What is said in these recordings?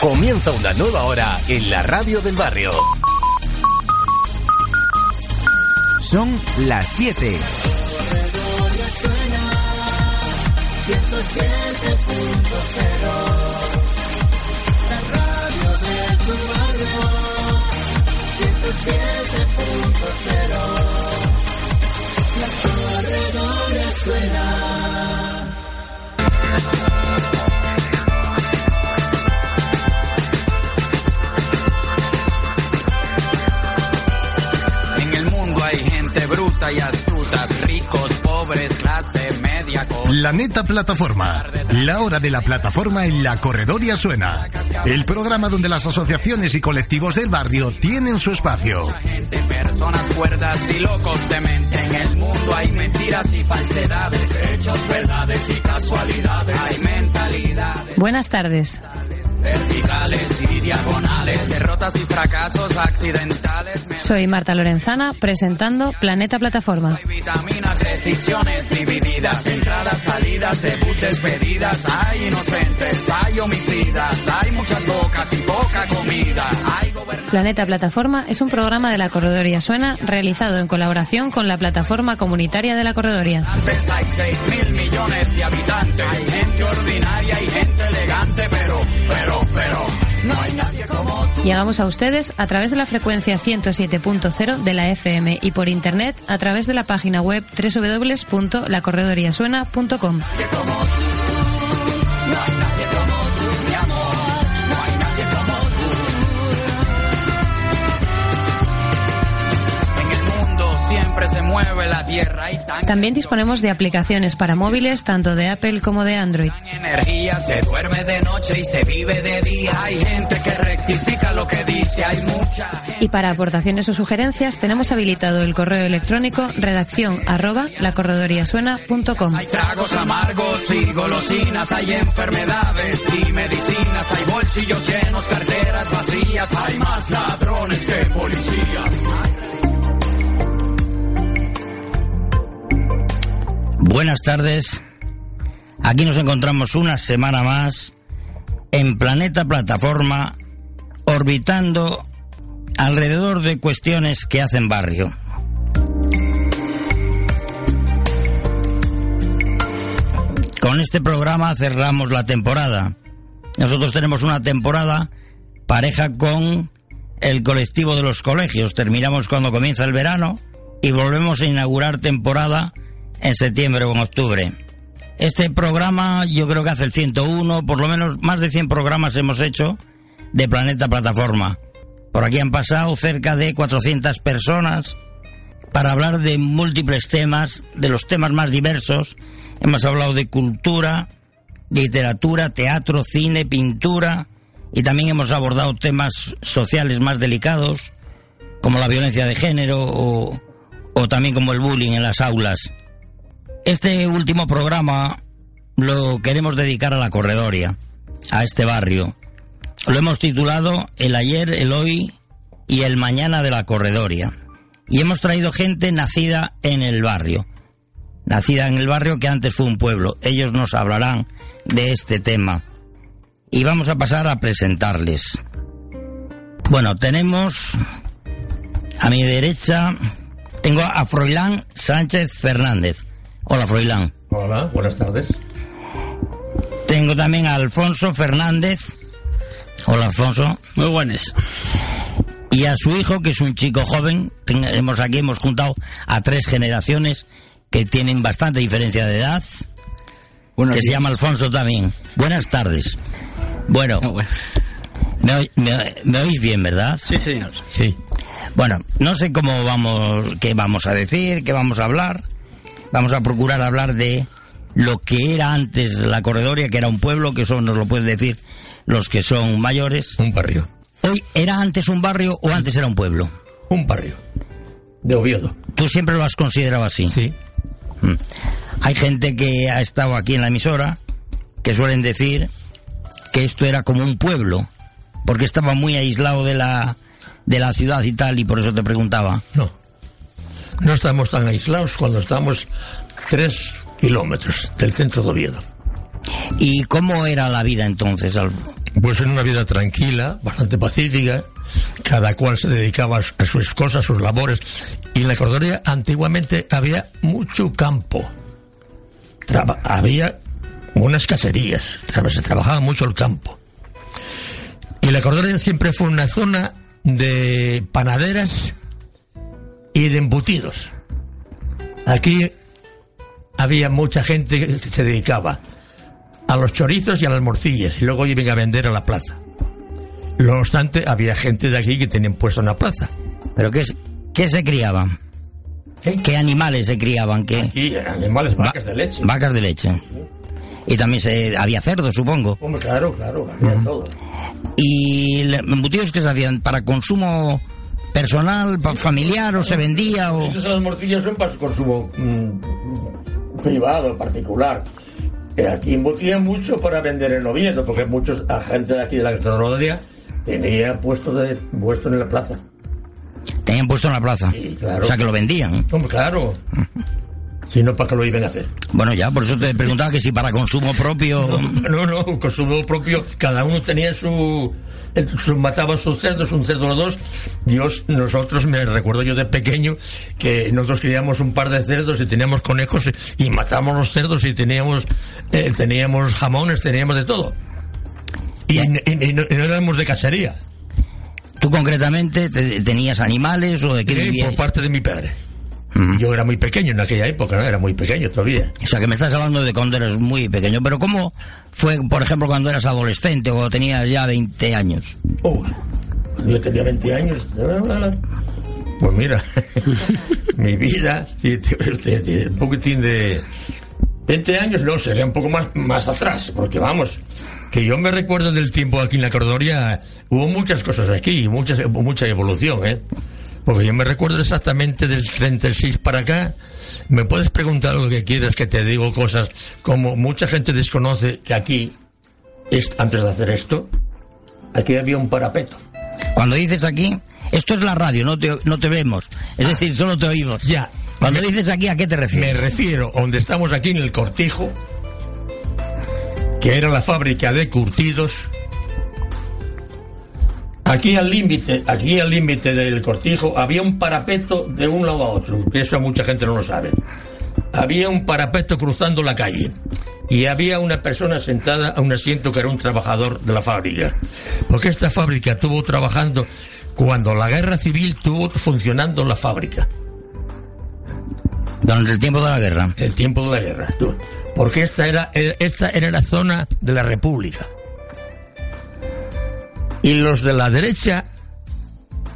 Comienza una nueva hora en la radio del barrio. Son las 7. En y astuta, ricos, pobres, clase media. Planeta Plataforma. La hora de la plataforma en la corredoria suena. El programa donde las asociaciones y colectivos del barrio tienen su espacio. Gente, personas cuerdas y locos de mente. En el mundo hay mentiras y falsedades, hechos, verdades y casualidades. Hay mentalidades Buenas tardes. verticales y diagonales, derrotas y fracasos accidentales. Soy Marta Lorenzana presentando Planeta Plataforma. Hay vitaminas, decisiones divididas, entradas, salidas, debut, despedidas. Hay inocentes, hay homicidas, hay muchas bocas y poca comida. Hay. Planeta Plataforma es un programa de la Corredoria Suena realizado en colaboración con la Plataforma Comunitaria de la Corredoria. Hay seis mil millones de habitantes. Hay gente ordinaria y gente elegante, pero, pero, pero, no hay tú. Llegamos a ustedes a través de la frecuencia 107.0 de la FM y por internet a través de la página web www.lacorredoriasuena.com. mueve la tierra y tan También disponemos de aplicaciones para móviles tanto de Apple como de Android. energía, se duerme de noche y se vive de día. Hay gente que rectifica lo que dice, hay mucha gente. Y para aportaciones o sugerencias tenemos habilitado el correo electrónico redacción arroba lacorredoriasuena.com. Hay tragos amargos y golosinas, hay enfermedades y medicinas, hay bolsillos llenos, carteras vacías, hay más ladrones que policías. Buenas tardes. Aquí nos encontramos una semana más en Planeta Plataforma, orbitando alrededor de cuestiones que hacen barrio. Con este programa cerramos la temporada. Nosotros tenemos una temporada pareja con el colectivo de los colegios. Terminamos cuando comienza el verano y volvemos a inaugurar temporada en septiembre o en octubre. Este programa yo creo que hace el 101, por lo menos más de 100 programas hemos hecho de Planeta Plataforma. Por aquí han pasado cerca de 400 personas para hablar de múltiples temas, de los temas más diversos. Hemos hablado de cultura, literatura, teatro, cine, pintura y también hemos abordado temas sociales más delicados como la violencia de género o, o también como el bullying en las aulas. Este último programa lo queremos dedicar a la corredoria, a este barrio. Lo hemos titulado El ayer, el hoy y el mañana de la corredoria. Y hemos traído gente nacida en el barrio. Nacida en el barrio que antes fue un pueblo. Ellos nos hablarán de este tema. Y vamos a pasar a presentarles. Bueno, tenemos a mi derecha, tengo a Froilán Sánchez Fernández. Hola, Froilán. Hola, buenas tardes. Tengo también a Alfonso Fernández. Hola, Alfonso. Muy buenas. Y a su hijo, que es un chico joven. Tenemos aquí, hemos juntado a tres generaciones que tienen bastante diferencia de edad. que se llama Alfonso también. Buenas tardes. Bueno, Ah, bueno. me, me- me oís bien, ¿verdad? Sí, señor. Sí. Bueno, no sé cómo vamos, qué vamos a decir, qué vamos a hablar. Vamos a procurar hablar de lo que era antes la corredoria, que era un pueblo, que eso nos lo pueden decir los que son mayores. Un barrio. Hoy, ¿era antes un barrio o antes era un pueblo? Un barrio. De Oviedo. ¿Tú siempre lo has considerado así? Sí. Mm. Hay gente que ha estado aquí en la emisora que suelen decir que esto era como un pueblo, porque estaba muy aislado de la, de la ciudad y tal, y por eso te preguntaba. No. No estamos tan aislados cuando estamos tres kilómetros del centro de Oviedo. ¿Y cómo era la vida entonces? Pues en una vida tranquila, bastante pacífica, cada cual se dedicaba a sus cosas, a sus labores. Y en la cordoría antiguamente había mucho campo. Traba- había unas caserías, traba- se trabajaba mucho el campo. Y la cordoría siempre fue una zona de panaderas y de embutidos. Aquí había mucha gente que se dedicaba a los chorizos y a las morcillas y luego iban a vender a la plaza. No obstante, había gente de aquí que tenían puesto una plaza. ¿Pero qué, es- qué se criaban? ¿Qué animales se criaban? ¿Qué? Y animales, vacas de leche. Vacas de leche. Y también se, había cerdos, supongo. Hombre, claro, claro, había todo. ¿Y embutidos que se hacían? ¿Para consumo personal, familiar o se vendía? o Estas las morcillas son para su consumo mm, privado, particular. Eh, aquí embutían mucho para vender en Oviedo, porque muchos la gente de aquí de la gastronomía tenía puesto, de, puesto en la plaza. Tenían puesto en la plaza. Sí, claro. O sea que lo vendían. Claro. Si no, ¿para qué lo iban a hacer? Bueno, ya, por eso te preguntaba que si para consumo propio... No, no, consumo propio. Cada uno tenía su, eh, su mataba sus cerdos, un cerdo o dos. Dios, nosotros, me recuerdo yo de pequeño, que nosotros criamos un par de cerdos y teníamos conejos y, matamos los cerdos y teníamos, eh, teníamos jamones, teníamos de todo. Y, y- y no, y no éramos de cacería, ¿Tú concretamente te- tenías animales o de qué vivías? por parte de mi padre. Yo era muy pequeño en aquella época, ¿no? Era muy pequeño todavía. O sea, que me estás hablando de cuando eras muy pequeño. Pero ¿cómo fue, por ejemplo, cuando eras adolescente o cuando tenías ya 20 años? Oh, yo tenía 20 años. Pues mira, mi vida, tiene un poquitín de... 20 años no, sería un poco más, más atrás, porque vamos, que yo me recuerdo del tiempo aquí en la Cordoria, hubo muchas cosas aquí, muchas, mucha evolución, ¿eh? Porque yo me recuerdo exactamente del 36 para acá. Me puedes preguntar lo que quieras, que te digo cosas como mucha gente desconoce que aquí, es- antes de hacer esto, aquí había un parapeto. Cuando dices aquí, esto es la radio, no te, no te vemos. Es decir, solo te oímos. Ya. Cuando dices aquí, ¿a qué te Me refieres? refiero donde estamos aquí en el Cortijo, que era la fábrica de curtidos. Aquí al límite, aquí al límite del Cortijo había un parapeto de un lado a otro, que eso mucha gente no lo sabe. Había un parapeto cruzando la calle y había una persona sentada a un asiento que era un trabajador de la fábrica. Porque esta fábrica estuvo trabajando cuando la guerra civil tuvo funcionando la fábrica. Durante el tiempo de la guerra. el tiempo de la guerra. Porque esta era- esta era la zona de la República. Y los de la derecha,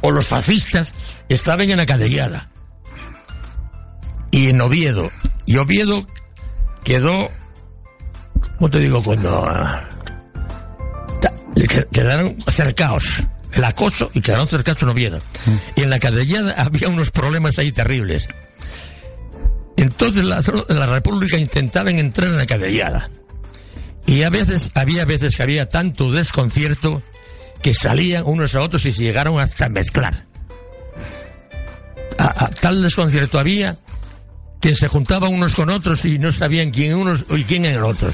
o los fascistas, estaban en Acadellada. Y en Oviedo. Y Oviedo quedó, ¿cómo te digo? Cuando... ah, quedaron cercados. El acoso y quedaron cercados en Oviedo. Y en la Acadellada había unos problemas ahí terribles. Entonces la, la República intentaban entrar en la cadellada. Y a veces, había veces que había tanto desconcierto que salían unos a otros y se llegaron hasta mezclar. A- a tal desconcierto había que se juntaban unos con otros y no sabían quién unos y quién eran otros.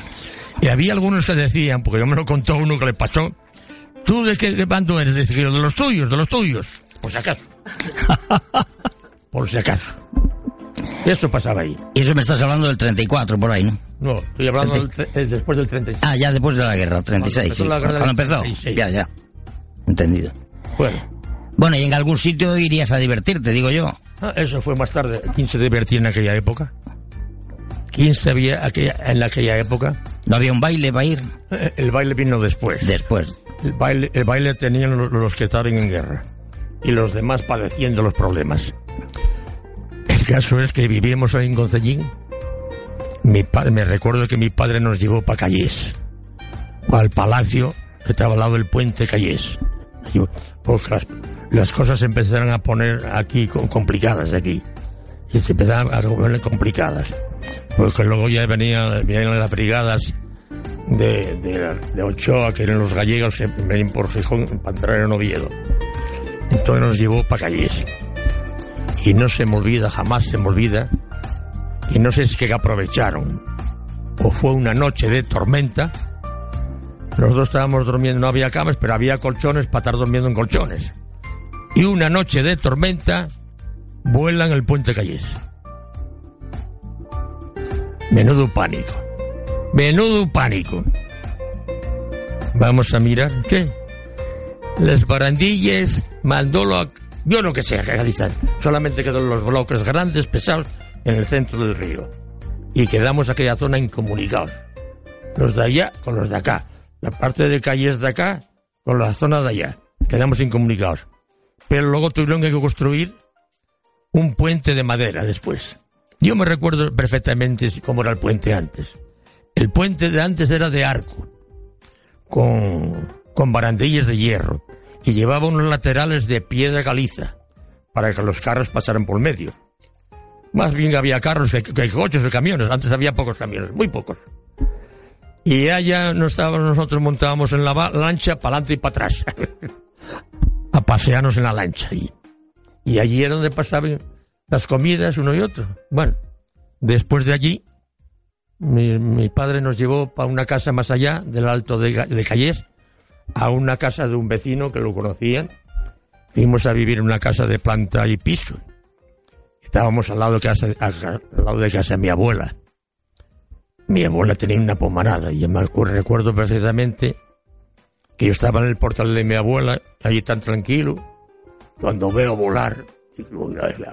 Y había algunos que decían, porque yo me lo contó uno que le pasó, ¿tú de qué bando eres? Decía, de los tuyos, de los tuyos. Por si acaso. Por si acaso. Eso pasaba ahí. Y eso me estás hablando del 34, por ahí, ¿no? No, estoy hablando del tre- eh, después del 36. Ah, ya después de la guerra, 36, sí. empezó la guerra del Cuando empezó. 36. Ya, ya. Entendido. Bueno, Bueno, y en algún sitio irías a divertirte, digo yo. ah, eso fue más tarde. ¿Quién se divertía en aquella época? ¿Quién sabía aquella, en aquella época? ¿No había un baile para ir? Eh, El baile vino después. Después. El baile, el baile tenían los, los que estaban en guerra y los demás padeciendo los problemas. El caso es que vivíamos ahí en Concellín. Mi padre, me recuerdo que mi padre nos llevó para Callés, al palacio que estaba al lado del puente Callés. Digo, Porque las, las cosas se empezaron a poner aquí com- complicadas aquí. Y se empezaron a poner complicadas. Porque luego ya venían, venían las brigadas de, de, de Ochoa, que eran los gallegos que venían por Gijón para entrar en Oviedo. Entonces nos llevó para Callés. Y no se me olvida, jamás se me olvida, y no sé si es que aprovecharon, o fue una noche de tormenta, Nosotros estábamos durmiendo, no había camas, pero había colchones para estar durmiendo en colchones. Y una noche de tormenta vuelan el puente Callés. Menudo pánico. Menudo pánico. Vamos a mirar. ¿Qué? Las barandillas, mandolo, yo no que sé, dicen. Solamente quedan los bloques grandes, pesados, en el centro del río. Y quedamos aquella zona incomunicados. Los de allá con los de acá. La parte de calles de acá con la zona de allá. Quedamos incomunicados. Pero luego tuvieron que construir un puente de madera después. Yo me recuerdo perfectamente cómo era el puente antes. El puente de antes era de arco, con, con barandillas de hierro, y llevaba unos laterales de piedra caliza, para que los carros pasaran por medio. Más bien había carros que, que coches y camiones. Antes había pocos camiones, muy pocos. Y allá no estábamos, nosotros montábamos en la lancha para adelante y para atrás. a pasearnos en la lancha. Y, y allí era donde pasaban las comidas uno y otro. Bueno, después de allí, mi, padre nos llevó para una casa más allá del Alto de, de a una casa de un vecino que lo conocían. Fuimos a vivir en una casa de planta y piso. Estábamos al lado de casa, al lado de casa de mi abuela. Mi abuela tenía una pomarada y me recuerdo perfectamente que yo estaba en el portal de mi abuela, allí tan tranquilo, cuando veo volar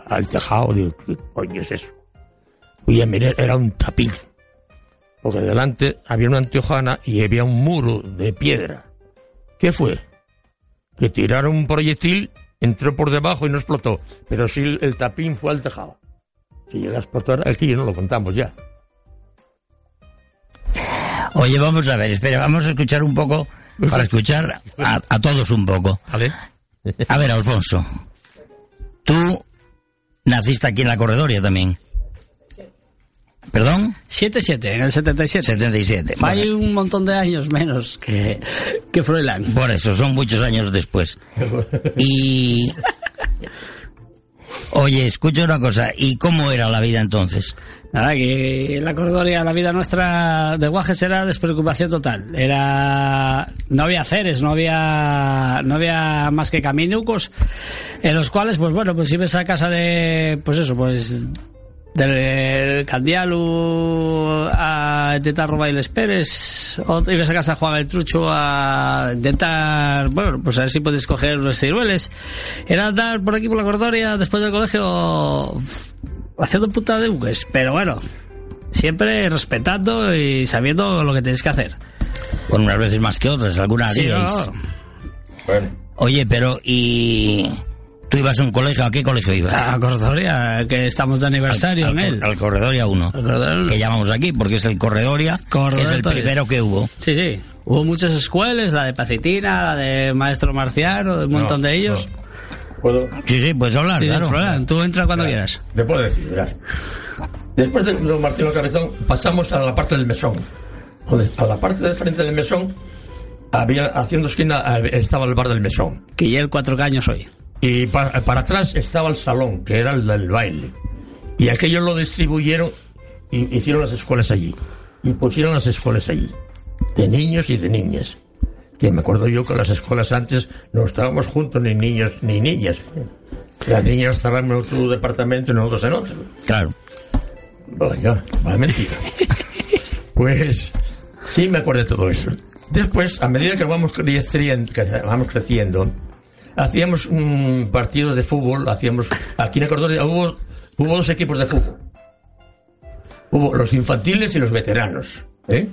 al tejado, digo, ¿qué coño es eso? Y a mirar, era un tapiz. Porque delante había una anteojana y había un muro de piedra. ¿Qué fue? Que tiraron un proyectil, entró por debajo y no explotó. Pero sí el tapín fue al tejado. Si llega a explotar, aquí no lo contamos ya. Oye, vamos a ver, espera, vamos a escuchar un poco, para escuchar a, a todos un poco. ¿Vale? A ver, Alfonso, tú naciste aquí en la corredoria también. ¿Perdón? 7-7, en el 77. 77. Hay un montón de años menos que, que Froilán. Por eso, son muchos años después. Y... Oye, escucha una cosa, ¿y cómo era la vida entonces? Nada, que la corredoria la vida nuestra de Guajes era despreocupación total. Era no había ceres, no había no había más que caminucos en los cuales pues bueno, pues ibas a casa de pues eso, pues del Candialu a intentar robar les Pérez, o ibas a casa a jugar el trucho a intentar, bueno, pues a ver si puedes coger unos cirueles. Era andar por aquí por la corredoria después del colegio haciendo puta de buques, pero bueno, siempre respetando y sabiendo lo que tienes que hacer. Bueno, unas veces más que otras, algunas Sí, haríais. no. Bueno. Oye, pero ¿y tú ibas a un colegio? ¿A qué colegio ibas? A corredoria, que estamos de aniversario al, en él. al Corredoria 1. Al Corredoria uno. Que llamamos aquí, porque es el Corredoria, que es el primero que hubo. Sí, sí. Hubo muchas escuelas, la de Pacitina, la de Maestro Marciano, un montón de ellos. ¿Puedo? Sí, sí, puedes hablar, Sí, claro. Tú entra cuando quieras. Te puedo decir, verás. Después de los Martino Cabezón, pasamos a la parte del mesón. Donde, a la parte del frente del mesón, había, haciendo esquina, estaba el bar del mesón. Que ya el cuatro caños hoy. Y pa- para atrás estaba el salón, que era el del baile. Y aquellos lo distribuyeron y hicieron las escuelas allí. Y pusieron las escuelas allí. De niños y de niñas. Que me acuerdo yo que las escuelas antes no estábamos juntos ni niños ni niñas. Las niñas estaban en otro departamento y nosotros en otro. Claro. Vaya, vaya mentira. pues sí me acuerdo de todo eso. Después, a medida que vamos creciendo, que vamos creciendo hacíamos un partido de fútbol, hacíamos aquí en Cordoba hubo, hubo dos equipos de fútbol. Hubo los infantiles y los veteranos. ¿eh?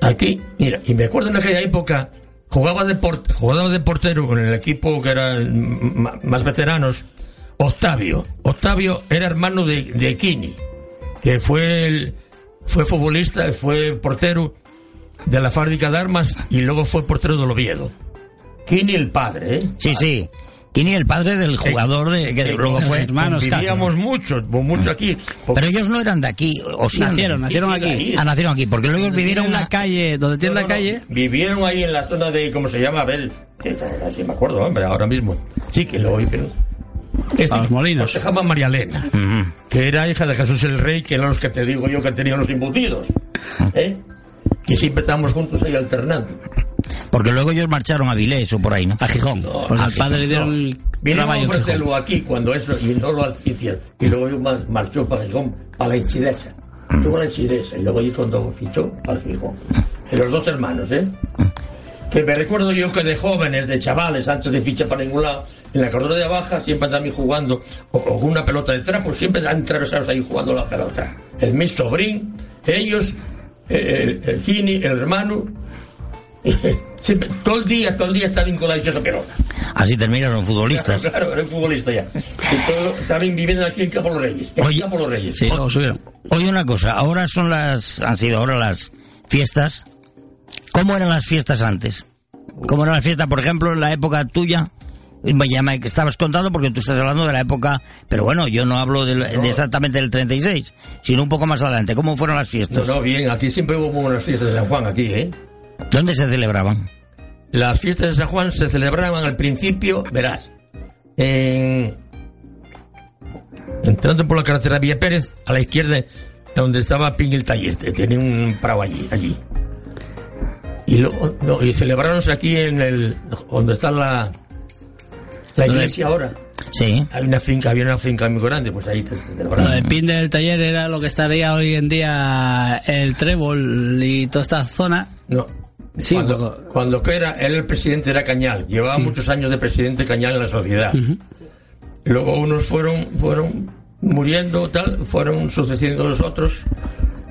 Aquí, mira, y me acuerdo en aquella época, jugaba de, jugaba de portero en el equipo que eran m- más veteranos, Octavio. Octavio era hermano de, de Kini, que fue, el- fue futbolista, fue portero de la fábrica de armas y luego fue portero del Oviedo. Kini el padre, ¿eh? Sí, sí. Kini, el padre del jugador de, que Eh, luego fue. hermanos Vivíamos mucho, mucho aquí. porque- Pero ellos no eran de aquí, o sí. Nacieron, nacieron sí, aquí. Ah, nacieron aquí, porque luego vivieron en la una- calle, donde tiene No, la no, no. calle. Vivieron ahí en la zona de, ¿cómo se llama? A ver, que- sí me acuerdo, hombre, ahora mismo. Sí, que luego vivieron. Es A los Molinos. Se llama María Elena, que era hija de Jesús el Rey, que eran los que te digo yo que tenían los embutidos. ¿Eh? que siempre estábamos juntos ahí alternando. Porque luego ellos marcharon a Vilés o por ahí, ¿no? A Gijón. a al padre le dieron el Vinieron a Gijón. ofrecerlo aquí cuando eso, y no lo hicieron. Y luego marchó para Gijón, para la incidesa. Tuvo la incidesa, y luego allí cuando fichó para Gijón. De los dos hermanos, ¿eh? Que me recuerdo yo que de jóvenes, de chavales, antes de fichar para ningún lado, en la cordura de abajo siempre también jugando, o con una pelota de trapo, siempre han atravesados ahí jugando la pelota. El mi sobrín, ellos, eh, el, el Gini, el hermano, siempre, todo el día, todo el día estaban con la dichosa pelota. Así terminaron futbolistas. Claro, era un futbolista ya. También viviendo aquí en Campo Los Reyes. En Oye, Los Reyes. Sí, subieron. Oye una cosa, ahora son las, han sido ahora las fiestas. ¿Cómo eran las fiestas antes? ¿Cómo eran las fiestas, por ejemplo, en la época tuya? Ya me estabas contando porque tú estás hablando de la época, pero bueno, yo no hablo del- de exactamente del 36, sino un poco más adelante. ¿Cómo fueron las No, fiestas? no, bien, aquí siempre hubo buenas fiestas de San Juan, aquí, ¿eh? ¿Dónde se celebraban? Las fiestas de San Juan se celebraban al principio, verás, en... Entrando por la carretera Villa Pérez, a la izquierda, donde estaba Ping el taller, tenía un prado allí, allí. Y, luego, no, y celebraronse aquí en el... donde está la... La iglesia ahora. Sí. Hay una finca, había una finca muy grande, pues ahí se Lo celebraron. del pin del taller era lo que estaría hoy en día el trébol y toda esta zona. No. Sí, cuando, cuando que era, él el presidente era Cañal. Llevaba muchos años de presidente Cañal en la sociedad. Luego unos fueron, fueron muriendo, tal, fueron sucediendo los otros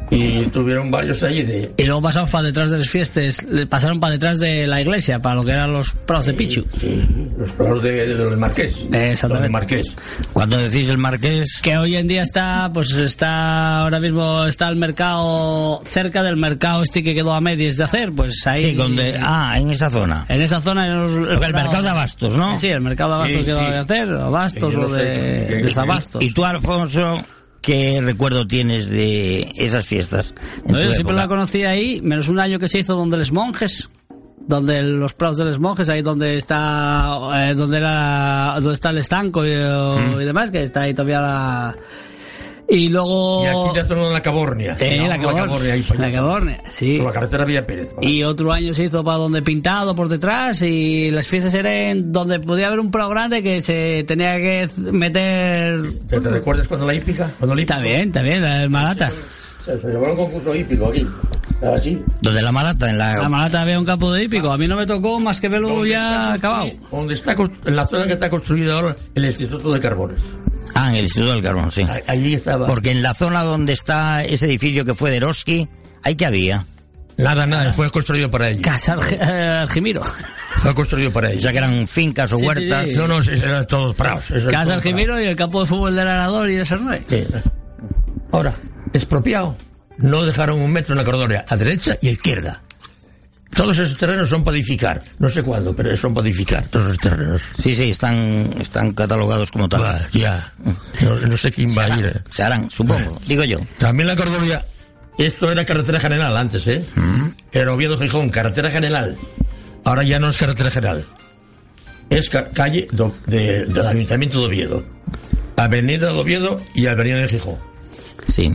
y tuvieron varios ahí de... Y luego pasaron para detrás de las fiestas, pasaron para detrás de la iglesia, para lo que eran los prados de Pichu. Sí, los pueblos de, de- del Marqués. Exactamente. Los de Marqués. Cuando decís el marqués, Que hoy en día está, pues está, ahora mismo está el mercado, cerca del mercado este que quedó a medias de hacer, pues ahí. sí, donde, ah, en esa zona. En esa zona. en los- que el mercado de abastos, ¿no? Sí, el mercado de abastos Sí, quedó sí. de hacer, abastos o de qué- desabastos. Y tú, Alfonso, ¿qué recuerdo tienes de esas fiestas? No, yo siempre la conocí ahí, menos un año que se hizo donde los monjes, donde los prados de los monjes, ahí donde está, eh, donde era, donde está el estanco y, Mm. y demás, que está ahí todavía la. Y luego. Y aquí ya zona de la Cabornia. Eh, No, la Cabornia, ahí la. Cabornia, sí. Por la carretera Villa Pérez. Y otro año se hizo para donde pintado por detrás y las fiestas eran donde podía haber un prado grande que se tenía que meter. ¿Te, te recuerdas cuando la hípica? Cuando la hípica? Está bien, está bien, la Malata. Se celebró un concurso hípico aquí. Así. Donde la malata, en la... La Malata había un campo de hípico. A mí no me tocó más que verlo ¿Dónde ya está acabado. Donde está, constru- en la zona que está construida ahora el Instituto de Carbones. Ah, en el Instituto del Carbón, sí. Allí estaba. Porque en la zona donde está ese edificio que fue de Eroski, ¿ahí que había? Nada, nada, fue construido para ellos. Casa eh, Aljimiro. Fue construido para O ellos. sea, que eran fincas o Sí, huertas. sí. No, no, sí, eran todos prados. eran Casa Aljimiro y el campo de fútbol del Arador y de. Sí. Ahora, expropiado. No dejaron un metro en la cordonia, a derecha y a izquierda. Todos esos terrenos son para edificar. No sé cuándo, pero son para edificar, todos esos terrenos. Sí, sí, están, están catalogados como tal. Va, ya. No, no sé quién va a ir. eh. Se harán, supongo, digo yo. También la Cordonia, esto era carretera general antes, ¿eh? Era Oviedo Gijón, carretera general. Ahora ya no es carretera general. Es ca- calle do- de- del Ayuntamiento de Oviedo. Avenida de Oviedo y Avenida de Gijón. Sí.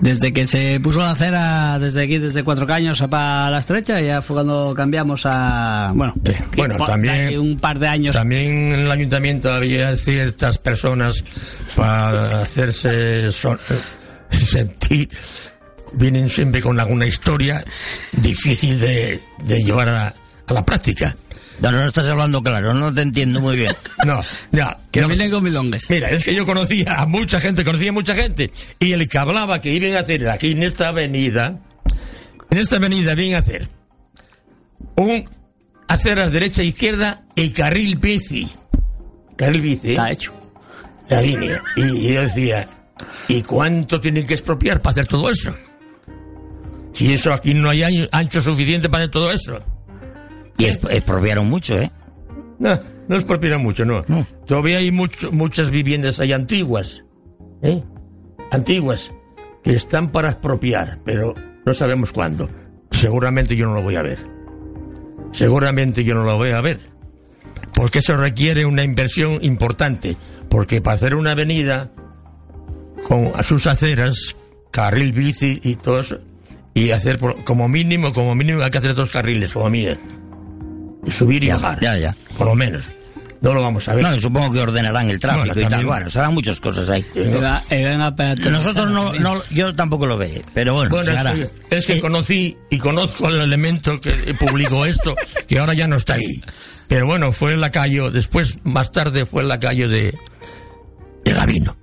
Desde que se puso la acera, desde aquí, desde Cuatro Caños a para la estrecha, ya fue cuando cambiamos a. Bueno, Eh, bueno, también- un par de años. También en el ayuntamiento había ciertas personas para hacerse son- sentir, vienen siempre con alguna historia difícil de, de llevar a, a la práctica. No, no estás hablando claro, no te entiendo muy bien. No, ya. que no- vienen con milongues. Mira, es que yo conocía a mucha gente, conocía a mucha gente, y el que hablaba que iban a hacer aquí en esta avenida, en esta avenida vienen a hacer un aceras derecha e izquierda y carril bici. Carril bici. Está hecho. la línea. Y, yo decía, ¿y cuánto tienen que expropiar para hacer todo eso? Si eso aquí no hay ancho suficiente para hacer todo eso. Y expropiaron mucho, ¿eh? No, no expropiaron mucho, no. No. Todavía hay mucho- muchas viviendas ahí antiguas, ¿eh? Antiguas, que están para expropiar, pero no sabemos cuándo. Seguramente yo no lo voy a ver. Seguramente yo no lo voy a ver. Porque eso requiere una inversión importante. Porque para hacer una avenida con sus aceras, carril bici y todo eso, y hacer por- como mínimo, como mínimo hay que hacer dos carriles, como mide. Subir y Ya, bajar. ya, ya. Por lo menos. No lo vamos a ver. No, supongo que ordenarán el tráfico Bueno, y tal. Bueno, serán muchas cosas ahí. Nosotros no, no, yo tampoco lo veré, pero bueno, Bueno, se es hará. que, es que Eh, conocí y conozco el elemento que publicó esto, que ahora ya no está ahí. Pero bueno, fue el lacayo, después, más tarde, fue el lacayo de, de Gavino.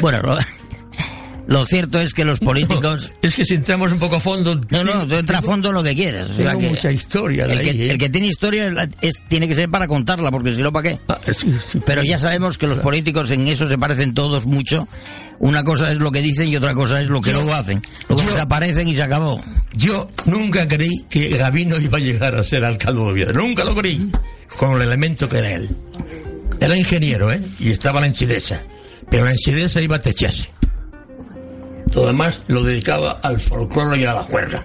Bueno, lo, lo cierto es que los políticos... Es que si entramos un poco a fondo... No, no, tú entra a fondo lo que quieres. o sea Tengo que mucha historia de el, que, ahí, ¿eh? el que tiene historia es tiene que ser para contarla, porque si no, ¿para qué? Ah, sí, sí. Pero ya sabemos que los políticos en eso se parecen todos mucho. Una cosa es lo que dicen y otra cosa es lo que Yo- luego hacen. Luego desaparecen y se acabó. Yo nunca creí que Gavino iba a llegar a ser alcalde de Oviedo. Nunca lo creí. Con el elemento que era él. Era ingeniero, ¿eh? Y estaba la enchidesa. Pero la enchidesa iba a techarse. Todo demás lo dedicaba al folclore y a la juerga.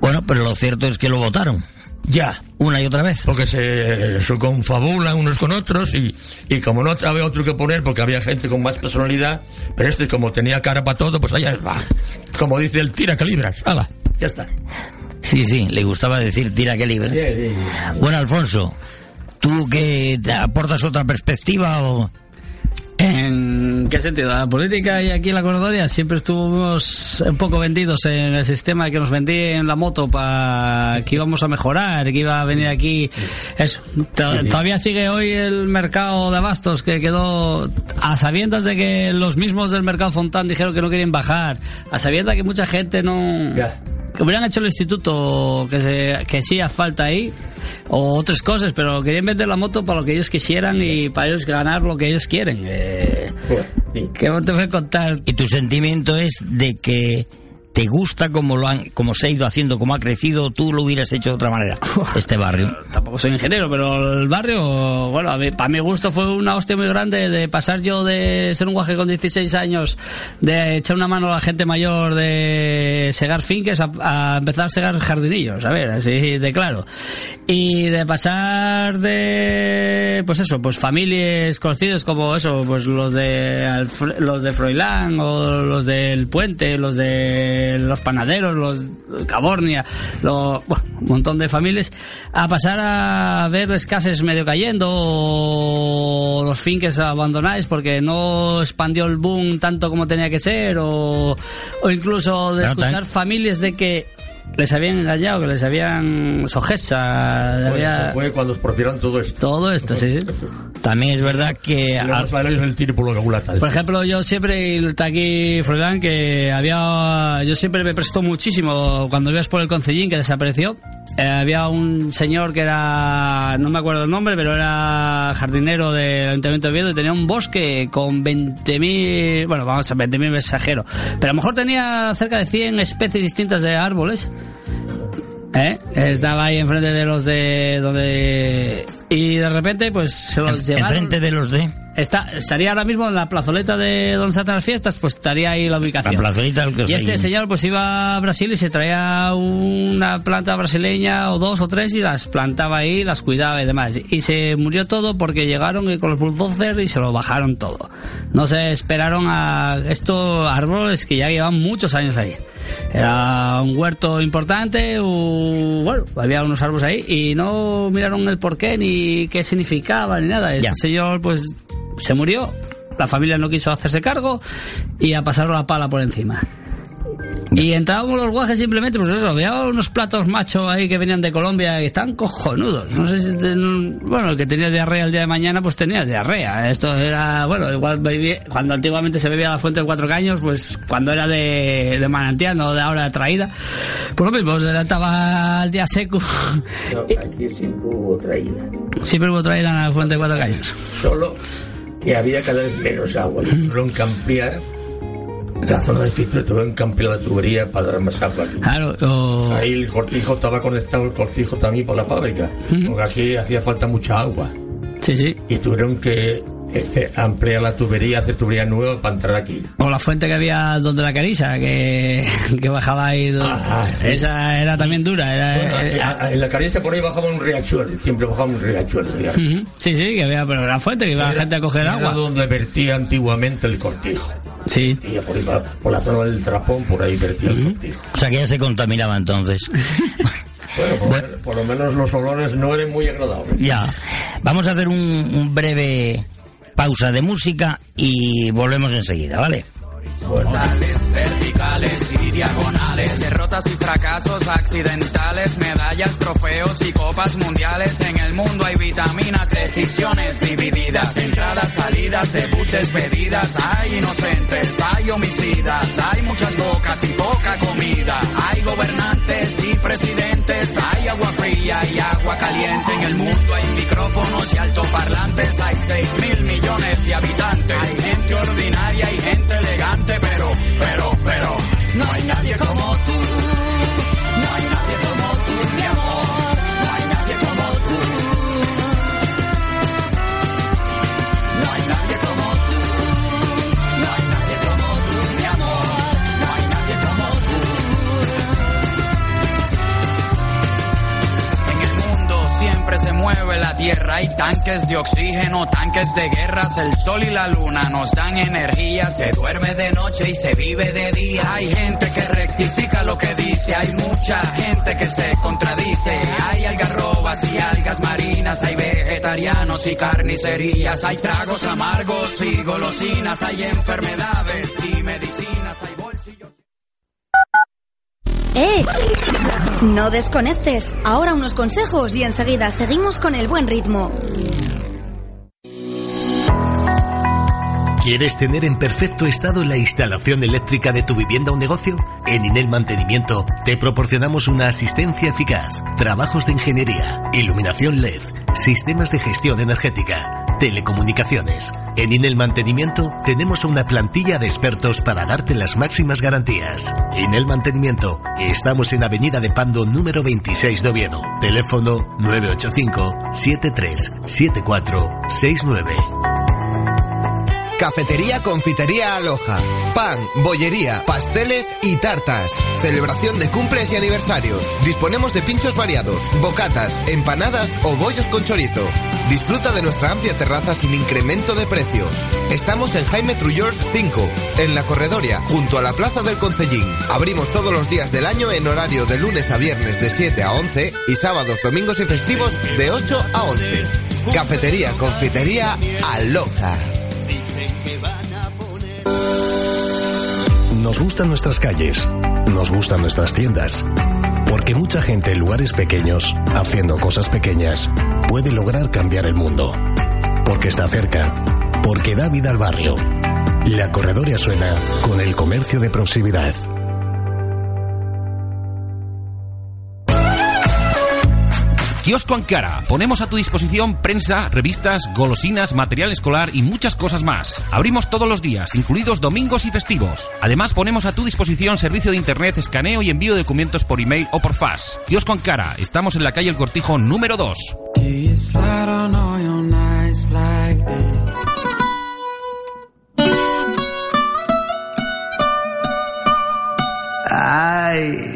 Bueno, pero lo cierto es que lo votaron. Ya. Una y otra vez. Porque se, se confabulan unos con otros y, y como no había otro que poner porque había gente con más personalidad, pero este como tenía cara para todo, pues allá va. Como dice el tira calibras. ¡Hala! Ya está. Sí, sí, le gustaba decir tira que libre. Bueno, Alfonso, ¿tú que aportas otra perspectiva o...? ¿En qué sentido? La política y aquí en la Cordoria siempre estuvimos un poco vendidos en el sistema que nos vendían la moto para que íbamos a mejorar, que iba a venir aquí. Eso. To- Todavía sigue hoy el mercado de abastos que quedó a sabiendas de que los mismos del mercado Fontán dijeron que no querían bajar, a sabiendas que mucha gente no. Que hubieran hecho el instituto que, se, que sí hace falta ahí, o otras cosas, pero querían vender la moto para lo que ellos quisieran y para ellos ganar lo que ellos quieren. Eh, ¿Qué te voy a contar? Y tu sentimiento es de que te gusta como lo han, como se ha ido haciendo, como ha crecido, tú lo hubieras hecho de otra manera, este barrio. Tampoco soy ingeniero, pero el barrio, bueno, a mí- para mi gusto fue una hostia muy grande de pasar yo de ser un guaje con 16 años, de echar una mano a la gente mayor, de segar finques, a, a empezar a segar jardinillos, a ver, así de claro. Y de pasar de, pues eso, pues familias conocidos como eso, pues los de los de Froilán o los del Puente, los de los panaderos, los Cabornia, lo- bueno, un montón de familias, a pasar a ver las casas medio cayendo o los finques abandonados porque no expandió el boom tanto como tenía que ser o, o incluso de escuchar familias de que les habían engañado, que les habían sojesa, Bueno, había- eso fue cuando expropieron todo esto. todo esto, sí, sí. También es verdad que... Y los salarios del tiro por ejemplo, yo siempre, y está aquí Froilán, que había, yo siempre me prestó muchísimo cuando ibas por el Concellín, que desapareció. eh, había un señor que era, no me acuerdo el nombre, pero era jardinero del Ayuntamiento de Oviedo y tenía un bosque con 20.000, bueno, vamos a 20.000 me exagero, pero a lo mejor tenía cerca de 100 especies distintas de árboles. ¿Eh? Estaba ahí enfrente de los de donde y de repente pues se los llevaron. Enfrente de los de... Está, estaría ahora mismo en la plazoleta de hacen las fiestas, pues estaría ahí la ubicación. La plazoleta del y este señor pues iba a Brasil y se traía una planta brasileña o dos o tres y las plantaba ahí, las cuidaba y demás. Y se murió todo porque llegaron y con los bulldozers y se lo bajaron todo. No se esperaron a estos árboles que ya llevan muchos años ahí. Era un huerto importante, u- bueno, había unos árboles ahí y no miraron el porqué ni qué significaba ni nada. Ese señor pues se murió, la familia no quiso hacerse cargo y a pasar la pala por encima. Y entrábamos los guajes simplemente, pues eso, había unos platos machos ahí que venían de Colombia y están cojonudos. No sé si, ten- bueno, el que tenía diarrea el día de mañana, pues tenía diarrea. Esto era, bueno, igual bebí- cuando antiguamente se bebía la fuente de cuatro caños, pues cuando era de, de manantial, no de ahora de traída, pues lo mismo, se levantaba el día seco. Aquí siempre hubo traída. Siempre hubo traída en la fuente de cuatro caños. Solo que había cada vez menos agua. Que ampliar la zona de filtro, tuvieron que ampliar la tubería para dar más agua. Claro, o- Ahí el cortijo estaba conectado el cortijo también por la fábrica, porque aquí hacía falta mucha agua. sí, sí. Y tuvieron que eh, eh, ampliar la tubería, hacer tubería nueva para entrar aquí. O la fuente que había donde la carisa, que, que bajaba ahí. Ah, sí. esa era también dura. Era, Bueno, eh, a- en la carissa por ahí bajaba un riachuelo, siempre bajaba un riachuelo. Sí, sí, que había, pero era fuente, que iba la gente a coger era agua. donde vertía antiguamente el cortijo. Sí. Y por, ahí, va- por la zona del trapón, por ahí vertía el cortijo. O sea que ya se contaminaba entonces. Bueno, por, por lo menos los olores no eran muy agradables. ya. Vamos a hacer un, un breve pausa de música y volvemos enseguida, ¿vale? Horizontales, verticales y diagonales, derrotas y fracasos accidentales, medallas, trofeos y copas mundiales. En el mundo hay vitaminas, decisiones divididas, entradas, salidas, debut, despedidas. Hay inocentes, hay homicidas, hay muchas bocas y poca comida. Hay gobernantes oxígeno, tanques de guerras. El sol y la luna nos dan energía. Se duerme de noche y se vive de día. Hay gente que rectifica lo que dice. Hay mucha gente que se contradice. Hay algarrobas y algas marinas. Hay vegetarianos y carnicerías. Hay tragos amargos y golosinas. Hay enfermedades y medicinas. Hay bolsillos. ¡Eh! No desconectes. Ahora unos consejos y enseguida seguimos con el buen ritmo. ¿Quieres tener en perfecto estado la instalación eléctrica de tu vivienda o negocio? En Inel Mantenimiento te proporcionamos una asistencia eficaz, trabajos de ingeniería, iluminación LED, sistemas de gestión energética, telecomunicaciones. En Inel Mantenimiento tenemos una plantilla de expertos para darte las máximas garantías. Inel Mantenimiento, estamos en Avenida de Pando número 26 de Oviedo. Teléfono 985 73 74 69. Cafetería Confitería Aloja. Pan, bollería, pasteles y tartas. Celebración de cumples y aniversarios. Disponemos de pinchos variados, bocatas, empanadas o bollos con chorizo. Disfruta de nuestra amplia terraza sin incremento de precio. Estamos en Jaime Trullors 5, en La Corredoria, junto a la Plaza del Concellín. Abrimos todos los días del año en horario de lunes a viernes de 7 a 11 y sábados, domingos y festivos de 8 a 11. Cafetería Confitería Aloja. Nos gustan nuestras calles, nos gustan nuestras tiendas. Porque mucha gente en lugares pequeños, haciendo cosas pequeñas, puede lograr cambiar el mundo. Porque está cerca, porque da vida al barrio. La corredoria suena con el comercio de proximidad. Kiosco Ankara. Ponemos a tu disposición prensa, revistas, golosinas, material escolar y muchas cosas más. Abrimos todos los días, incluidos domingos y festivos. Además, ponemos a tu disposición servicio de internet, escaneo y envío de documentos por email o por fax. Kiosco Ankara. Estamos en la calle El Cortijo número 2. Ay.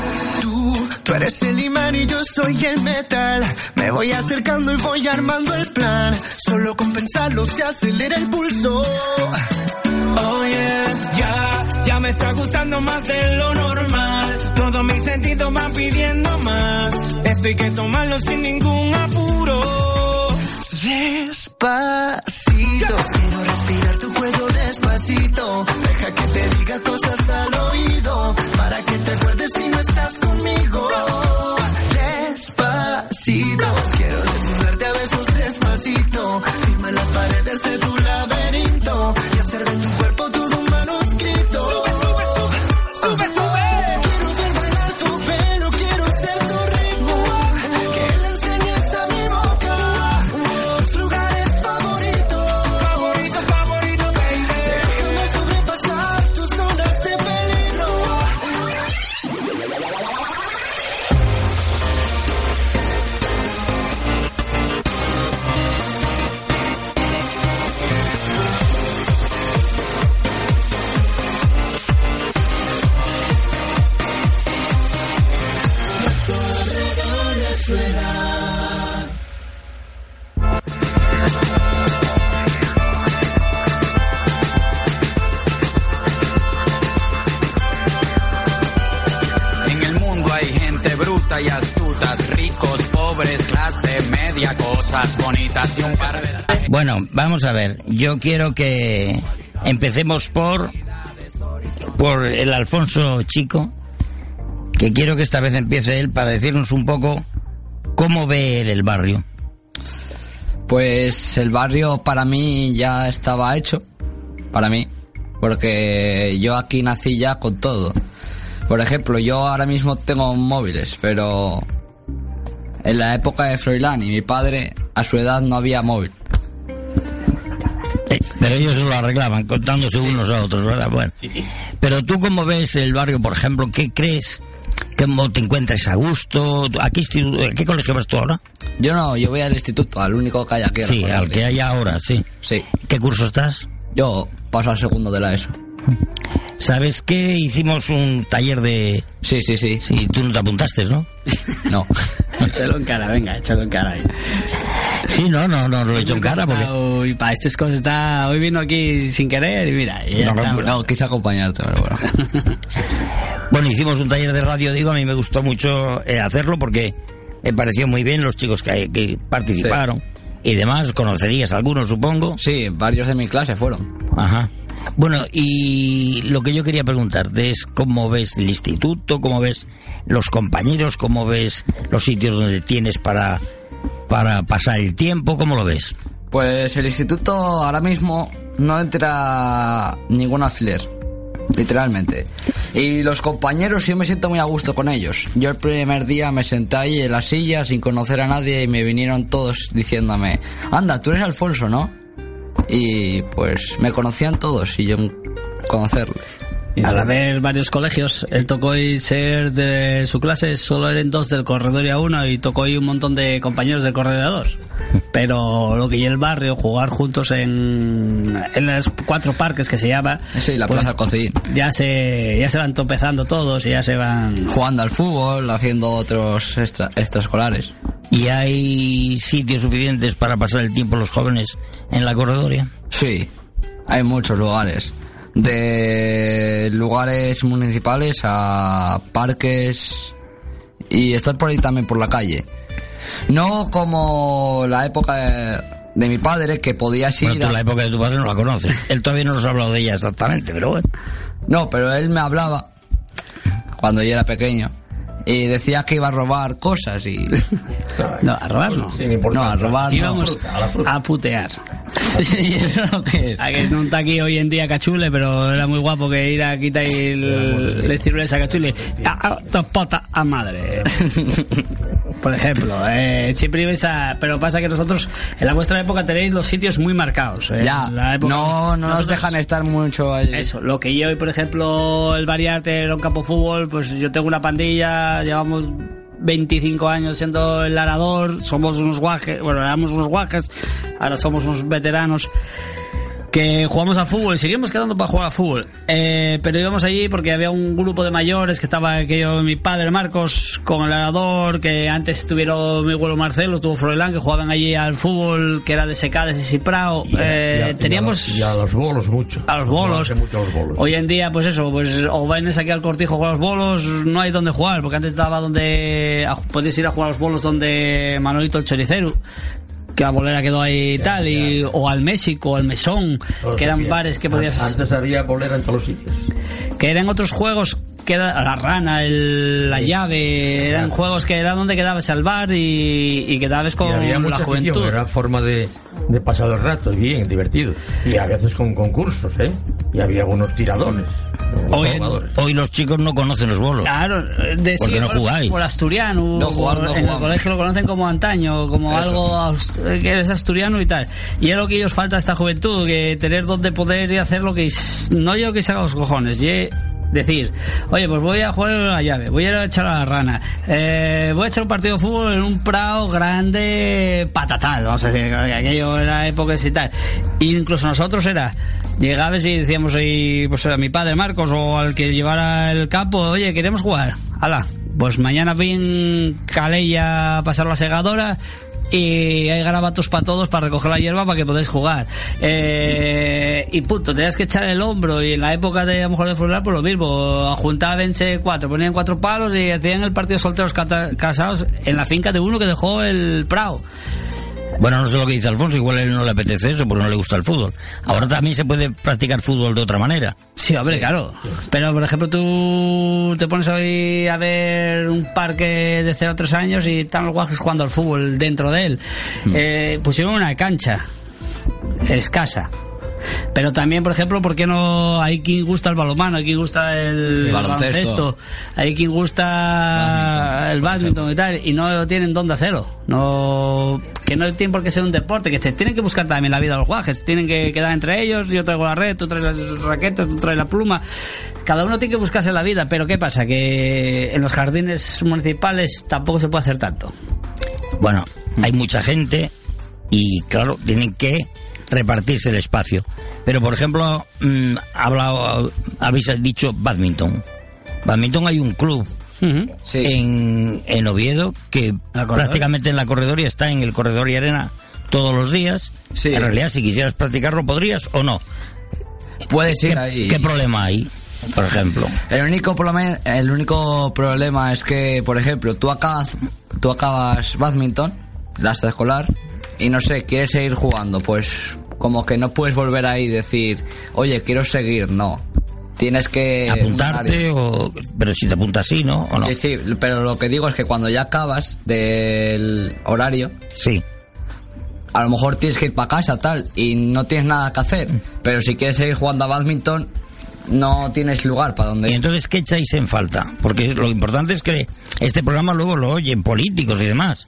eres el imán y yo soy el metal. Me voy acercando y voy armando el plan. Solo con pensarlo se acelera el pulso. Oh yeah, ya, ya me está gustando más de lo normal. Todos mis sentidos van pidiendo más. Esto hay que tomarlo sin ningún apuro. Despacito, quiero respirar tu cuello despacito. Deja que te diga cosas al oído, para que te acuerdes si no estás conmigo. Vamos a ver. Yo quiero que empecemos por por el Alfonso Chico, que quiero que esta vez empiece él para decirnos un poco cómo ve él el barrio. Pues el barrio para mí ya estaba hecho, para mí, porque yo aquí nací ya con todo. Por ejemplo, yo ahora mismo tengo móviles, pero en la época de Froilán y mi padre, a su edad no había móvil. Pero ellos se lo arreglaban contándose unos a otros, ¿verdad? Bueno. Pero tú cómo ves el barrio, por ejemplo, ¿qué crees? ¿Cómo te encuentras a gusto? ¿A qué, instituto- a qué colegio vas tú ahora? Yo no, yo voy al instituto, al único que hay aquí. Sí, al que hay ahora, sí. Sí. ¿Qué curso estás? Yo paso al segundo de la ESO. ¿Sabes que hicimos un taller de... Sí, sí, sí. Sí, tú no te apuntaste, ¿no? No. échalo en cara, venga, échalo en cara ahí. Sí, no, no, no lo he hecho en cara porque... Uy, para estas cosas está... Hoy vino aquí sin querer y mira, y No, no, no, quise acompañarte, pero bueno. Bueno, hicimos un taller de radio, digo, a mí me gustó mucho eh, hacerlo porque me pareció muy bien los chicos que, que participaron y demás. Conocerías algunos, supongo. Sí, varios de mi clase fueron. Ajá. Bueno, y lo que yo quería preguntarte es cómo ves el instituto, cómo ves los compañeros, cómo ves los sitios donde tienes para, para pasar el tiempo, ¿cómo lo ves? Pues el instituto ahora mismo no entra ningún alfiler, literalmente. Y los compañeros yo me siento muy a gusto con ellos. Yo el primer día me senté ahí en la silla sin conocer a nadie y me vinieron todos diciéndome, anda, tú eres Alfonso, ¿no? Y pues me conocían todos y yo conocerle. Al haber varios colegios, él tocó y ser de su clase, solo eran dos del corredor y a uno, y tocó y un montón de compañeros del corredor a dos. Pero lo que y el barrio, jugar juntos en, en los cuatro parques que se llama. Sí, la Plaza Alcocín. Ya se, ya se van tropezando todos y ya se van. Jugando al fútbol, haciendo otros extra, extraescolares. ¿Y hay sitios suficientes para pasar el tiempo los jóvenes en la corredoria? Sí, hay muchos lugares. De lugares municipales a parques y estar por ahí también por la calle. No como la época de, de mi padre que podías ir Bueno, tú a- la época de tu padre no la conoces. Él todavía no nos ha hablado de ella exactamente, pero bueno. No, pero él me hablaba cuando yo era pequeño y decía que iba a robar cosas y... No, a robar no. No, a robar no. Íbamos a putear. ¿Y eso lo que es? A que no está aquí hoy en día Cachule, pero era muy guapo que ir a quitar el, le ciruelas a Cachule. A, a, tu pota a madre. Por ejemplo, eh, siempre ibais a... Pero pasa que nosotros, en la vuestra época tenéis los sitios muy marcados. eh. Ya, la época- no, no nos nosotros- dejan estar mucho allí. Eso, lo que yo, por ejemplo, el variarte era un campo fútbol, pues yo tengo una pandilla, llevamos 25 años siendo el arador, somos unos guajes, bueno, éramos unos guajes, ahora somos unos veteranos que jugamos al fútbol seguimos quedando para jugar al fútbol. Eh, pero íbamos allí porque había un grupo de mayores que estaba que yo, mi padre Marcos con el arador, que antes estuvieron mi abuelo Marcelo, estuvo Froilán, que jugaban allí al fútbol, que era de Secades y Ciprao. Eh, Y a- y a teníamos... los- y a los bolos mucho. A los bolos. Hace mucho a los bolos. Hoy en día, pues eso, pues o vienes aquí al cortijo a jugar a los bolos, no hay donde jugar, porque antes estaba donde a- podías ir a jugar a los bolos donde Manolito el Choricero, que la bolera quedó ahí y tal, y, o al México, o al Mesón, Todo que eran bares que podías... Antes había bolera en todos los sitios. Que eran otros juegos, que era la rana, el- la llave, eran juegos que era donde quedabas al bar y, y quedabas con y había la afición, juventud. era forma de, de pasar el rato, bien, divertido. Y a veces con concursos, ¿eh? Y había unos tiradores. Hoy, los chicos no conocen los bolos. Claro, de ¿Por qué no jugáis? Por asturiano. No jugar, no en el colegio lo conocen como antaño, como Eso. algo aus- que es asturiano y tal. Y es lo que ellos falta a esta juventud, que tener donde poder y hacer lo que... No yo que se haga los cojones, y decir, oye, pues voy a jugar a la llave, voy a echar a la rana, eh, voy a echar un partido de fútbol en un prado grande patatal, vamos a decir, que aquello era épocas y tal. Incluso nosotros era, llegabas y decíamos ahí, pues a mi padre Marcos o al que llevara el campo, oye, queremos jugar, ala, pues mañana bien Calella a pasar la segadora y hay garabatos para todos para recoger la hierba para que podáis jugar. Eh, y punto, tenías que echar el hombro y en la época de a lo mejor de fútbol pues lo mismo, juntábense cuatro, ponían cuatro palos y hacían el partido solteros casados en la finca de uno que dejó el prado. Bueno, no sé lo que dice Alfonso, igual a él no le apetece eso porque no le gusta el fútbol. Ahora también se puede practicar fútbol de otra manera. Sí, hombre, claro. Pero, por ejemplo, tú te pones hoy a ver un parque de 0 a 3 años y están los guajes jugando al fútbol dentro de él. Eh, pusieron una cancha escasa. Pero también, por ejemplo, ¿por qué no hay quien gusta el balonmano, hay quien gusta el, El baloncesto. hay quien gusta el badminton y tal, y no tienen dónde hacerlo? No, que no tiene por qué ser un deporte, que se tienen que buscar también la vida los guajes, tienen que quedar entre ellos, yo traigo la red, tú traes las raquetas, tú traes la pluma, cada uno tiene que buscarse la vida, pero ¿qué pasa? Que en los jardines municipales tampoco se puede hacer tanto. Bueno, hay mucha gente y claro, tienen que repartirse el espacio. Pero por ejemplo, mm, ha hablado, habéis dicho badminton. Badminton hay un club en, en Oviedo que prácticamente en la corredoria está en el corredor y arena todos los días. En realidad, si quisieras practicarlo, podrías o no. ¿Qué, ahí. ¿Qué problema hay, por ejemplo? El único, problema, el único problema es que, por ejemplo, tú acabas, tú acabas badminton, la escolar, y no sé, quieres seguir jugando, pues como que no puedes volver ahí y decir, oye, quiero seguir, no. Tienes que... Apuntarte o... Pero si te apuntas sí, ¿no? ¿O no? Sí, sí, pero lo que digo es que cuando ya acabas del horario... Sí. A lo mejor tienes que ir para casa, tal, y no tienes nada que hacer. Pero si quieres seguir jugando a badminton, no tienes lugar para donde ¿Y entonces qué echáis en falta? Porque lo importante es que este programa luego lo oyen políticos y demás.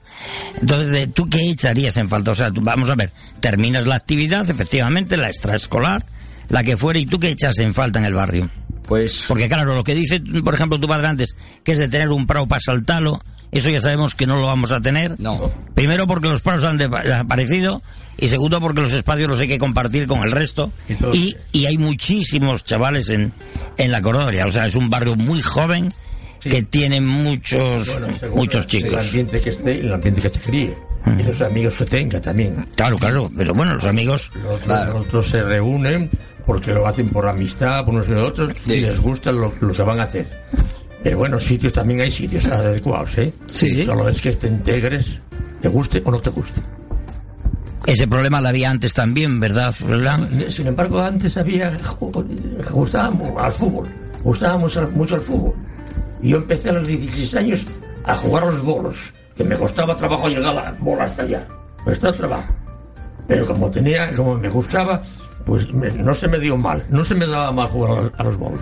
Entonces, ¿de- ¿tú qué echarías en falta? O sea, tú- vamos a ver, terminas la actividad, efectivamente, la extraescolar, la que fuera, ¿y tú qué echas en falta en el barrio? Pues... Porque claro, lo que dice, por ejemplo, tu padre antes, que es de tener un prado para saltarlo, eso ya sabemos que no lo vamos a tener. No. Primero porque los prados han de- desaparecido y segundo porque los espacios los hay que compartir con el resto y, y hay muchísimos chavales en, en la Cordoria, o sea, es un barrio muy joven que tiene muchos muchos El chicos. ambiente que esté, el ambiente que se críe. Y los amigos que tenga también. Claro, claro, pero bueno, los amigos Los, los otros se reúnen porque lo hacen por amistad, por unos y otros, y les gusta lo, lo que van a hacer. Pero bueno, sitios también hay sitios adecuados, ¿eh? Sí, sí. Solo es que te integres, te guste o no te guste. Ese problema lo había antes también, ¿verdad? ¿verdad? Sin embargo, antes había gustábamos al fútbol, gustábamos mucho al fútbol. Y yo empecé a los 16 años a jugar a los bolos, que me costaba trabajo llegar la bola hasta allá. Me costaba trabajo. Pero como tenía, como me gustaba, pues me- no se me dio mal, no se me daba mal jugar a, a los bolos.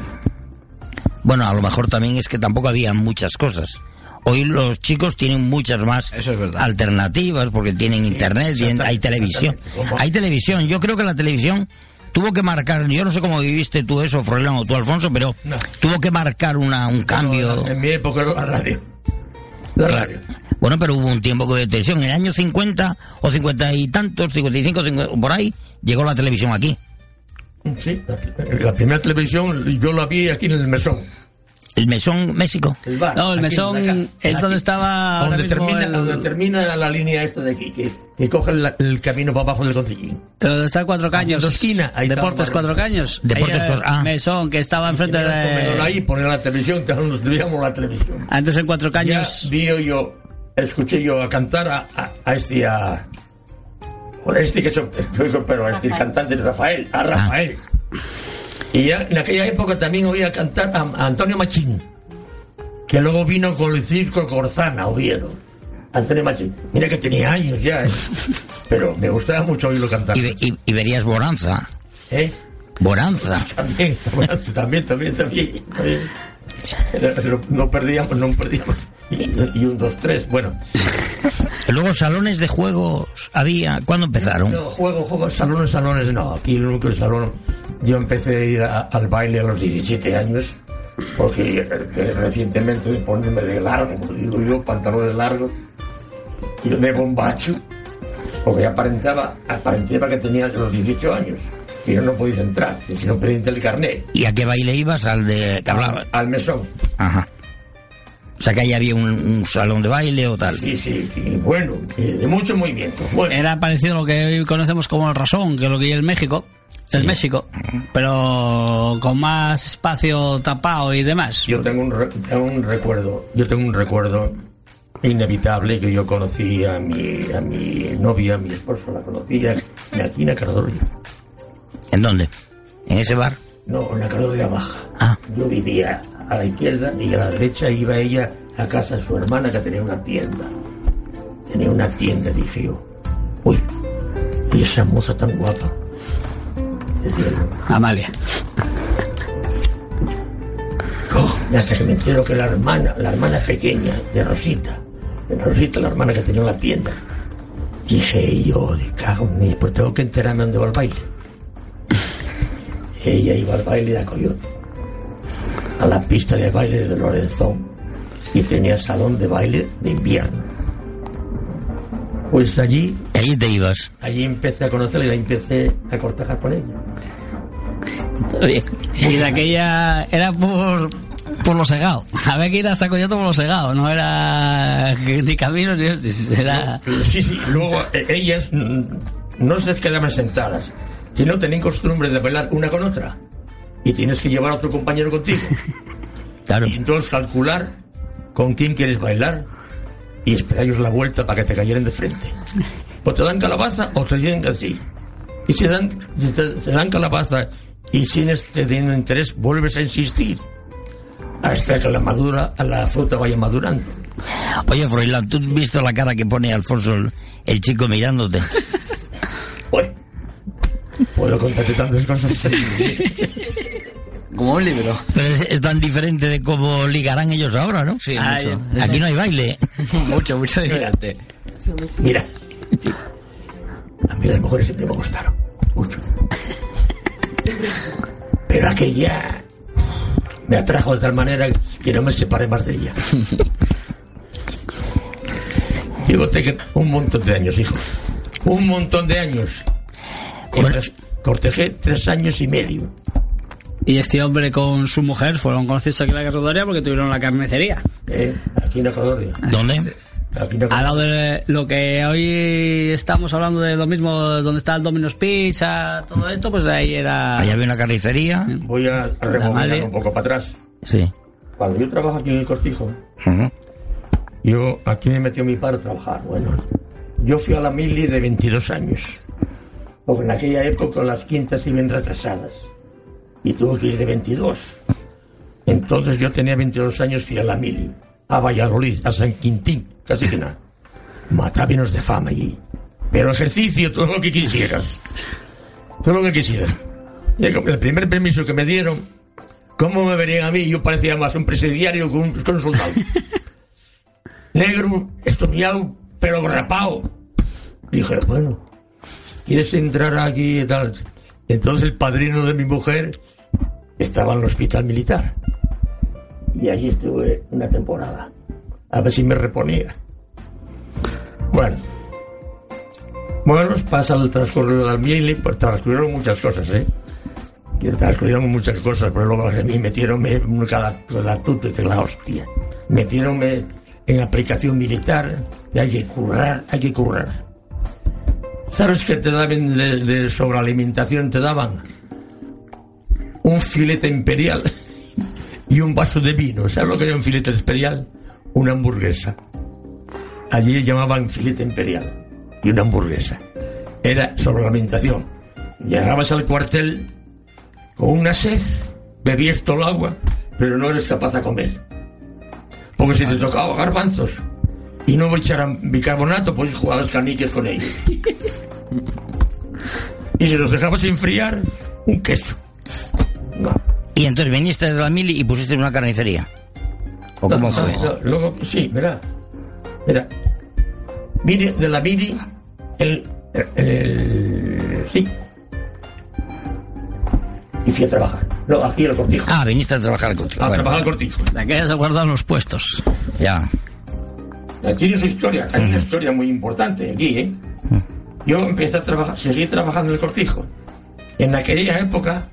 Bueno, a lo mejor también es que tampoco había muchas cosas. Hoy los chicos tienen muchas más alternativas porque tienen internet, tienen- hay televisión. Hay televisión. Yo creo que la televisión tuvo que marcar, yo no sé cómo viviste tú eso, Froilán, o tú, Alfonso, pero No. tuvo que marcar una, un cambio. En mi época era la radio. La radio. Bueno, pero hubo un tiempo que de televisión. En el año 50 o 50 y tantos, 55, 50, por ahí, llegó la televisión aquí. Sí, la primera televisión yo la vi aquí en el mesón. ¿El mesón México? El bar, No, el aquí, mesón acá, es aquí. donde estaba Donde termina, el- donde termina la línea esta de aquí, que, que coge el, el camino para abajo del concillín. Pero donde está Cuatro Caños. Esquina, ahí está Deportes Cuatro. Caños. Deportes Ahí, Cuatro- ah. Mesón, que estaba enfrente de... ahí, poner la televisión, que nos veíamos la televisión. Antes en Cuatro Caños... Ya vi yo, escuché yo a cantar a, a, a este, a... Este que son, pero este el cantante de Rafael, a Rafael. Y ya en aquella época también oía cantar a, Antonio Machín, que luego vino con el circo Corzana, Oviedo. Antonio Machín. Mira que tenía años ya, ¿eh? pero me gustaba mucho oírlo cantar. Y, ve- y- y verías Bonanza. ¿Eh? Bonanza. También, también, también, también. No, no perdíamos, no perdíamos. Y, y un, dos, tres, bueno. Luego salones de juegos había. ¿Cuándo empezaron? No, juego, juego, salones, salones, no. Aquí el único salón. Yo empecé a ir a- al baile a los 17 años, porque eh, recientemente de ponerme de largo, como digo yo, pantalones largos, y de bombacho, porque aparentaba, aparentaba que tenía los 18 años. Que yo no podéis entrar, que si no pediste el carnet. ¿Y a qué baile ibas? Al de que hablaba. Al mesón. Ajá. O sea que ahí había un, un salón de baile o tal. Sí, sí, sí, bueno, eh, de mucho movimiento. Bueno, Era parecido a lo que hoy conocemos como el rasón, que es lo que hay en México. Es México, pero con más espacio tapado y demás. Yo tengo un, re- tengo un recuerdo, yo tengo un recuerdo inevitable que yo conocí a mi, a mi novia, a mi esposo, la conocía en aquí en la Cardoria. ¿En dónde? ¿En ese bar? No, en la Cardoria Baja. Ah. Yo vivía a la izquierda y a la derecha iba ella a casa de su hermana que tenía una tienda. Tenía una tienda, dije yo. Uy, y esa moza tan guapa. Amalia. Hasta que me entero que la hermana, la hermana pequeña de Rosita, de Rosita, la hermana que tenía en la tienda, dije yo, cago en pues tengo que enterarme dónde va el baile. Ella iba al baile de Coyote, a la pista de baile de Lorenzón, y tenía salón de baile de invierno. Pues allí, Allí te ibas. allí empecé a conocerla y la empecé a cortejar con ella. Y de aquella era por, por lo segado. Había que ir hasta Coyote por lo segado, no era ni caminos ni hostias, era... Sí, sí, luego eh, ellas mm, no se quedaban sentadas, sino tenían costumbre de bailar una con otra. Y tienes que llevar a otro compañero contigo. Claro. Y entonces calcular con quién quieres bailar y esperarles la vuelta para que te cayeran de frente. O te dan calabaza o te dicen así. Y si dan, te, te dan calabaza y sigues teniendo interés, vuelves a insistir. Hasta que la madura, la fruta vaya madurando. Oye, Froilán, ¿tú has visto la cara que pone Alfonso, el, el chico mirándote? Bueno, puedo contarte tantas cosas. Como un libro. Pero es, es tan diferente de cómo ligarán ellos ahora, ¿no? Sí, Ay, mucho. Aquí no hay baile. mucho, mucho diferente. Mira, a mí las mujeres siempre me gustaron, mucho. Pero aquella me atrajo de tal manera que no me separé más de ella. Digo, que un montón de años, hijo. Un montón de años. Corte- Cortejé tres años y medio. Y este hombre con su mujer fueron conocidos aquí en la carrocería porque tuvieron la carnicería. ¿eh? Aquí en Ecuador. ¿Dónde? Aquí en Al lado de lo que hoy estamos hablando de lo mismo, donde está el Domino's Pizza, todo esto, pues ahí era... Allá había una carnicería. Voy a rebobinar un poco para atrás. Sí. Cuando yo trabajo aquí en el Cortijo. Yo, aquí me metió mi padre a trabajar. Bueno, yo fui a la mili de 22 años. Porque en aquella época las quintas iban retrasadas. Y tuve que ir de 22. Entonces yo tenía 22 años, fui a la mili. A Valladolid, a San Quintín, casi que nada. Matabinos de fama allí. Pero ejercicio, todo lo que quisieras. Todo lo que quisieras. Y el primer permiso que me dieron, ¿cómo me verían a mí? Yo parecía más un presidiario que un, soldado negro, estudiado, pero rapado. Dije, bueno, ¿quieres entrar aquí y tal? Entonces el padrino de mi mujer estaba en el hospital militar. Y allí estuve una temporada. A ver si me reponía. Bueno. Bueno, pasa el transcurrido del miel, pues transcurrieron muchas cosas, ¿eh? Transcurrieron muchas cosas, pero luego a mí metieronme en cada, cada tuto y la hostia. Metieronme en aplicación militar y hay que currar, hay que currar. ¿Sabes qué te daban de, de sobrealimentación? Te daban un filete imperial y un vaso de vino. ¿Sabes lo que es un filete imperial? Una hamburguesa. Allí llamaban filete imperial y una hamburguesa. Era sobrealimentación. Llegabas al cuartel con una sed, bebías todo el agua, pero no eres capaz de comer. Porque si te tocaba garbanzos y no echaran bicarbonato, pues jugabas caniques con ellos. Y si los dejabas enfriar, un queso. no. Y entonces viniste de la mili y pusiste una carnicería. ¿O cómo No, fue? no, no, luego, sí, verá. Mira, vine de la mili, el, el, el- sí. Y fui a trabajar. No, aquí en el cortijo. Ah, viniste a trabajar contigo. a Bueno, trabajar al cortijo. De aquellas se guardan los puestos. ya. Tiene su historia, hay una historia muy importante aquí, ¿eh? Yo empecé a trabajar, seguí trabajando en el cortijo. En aquella época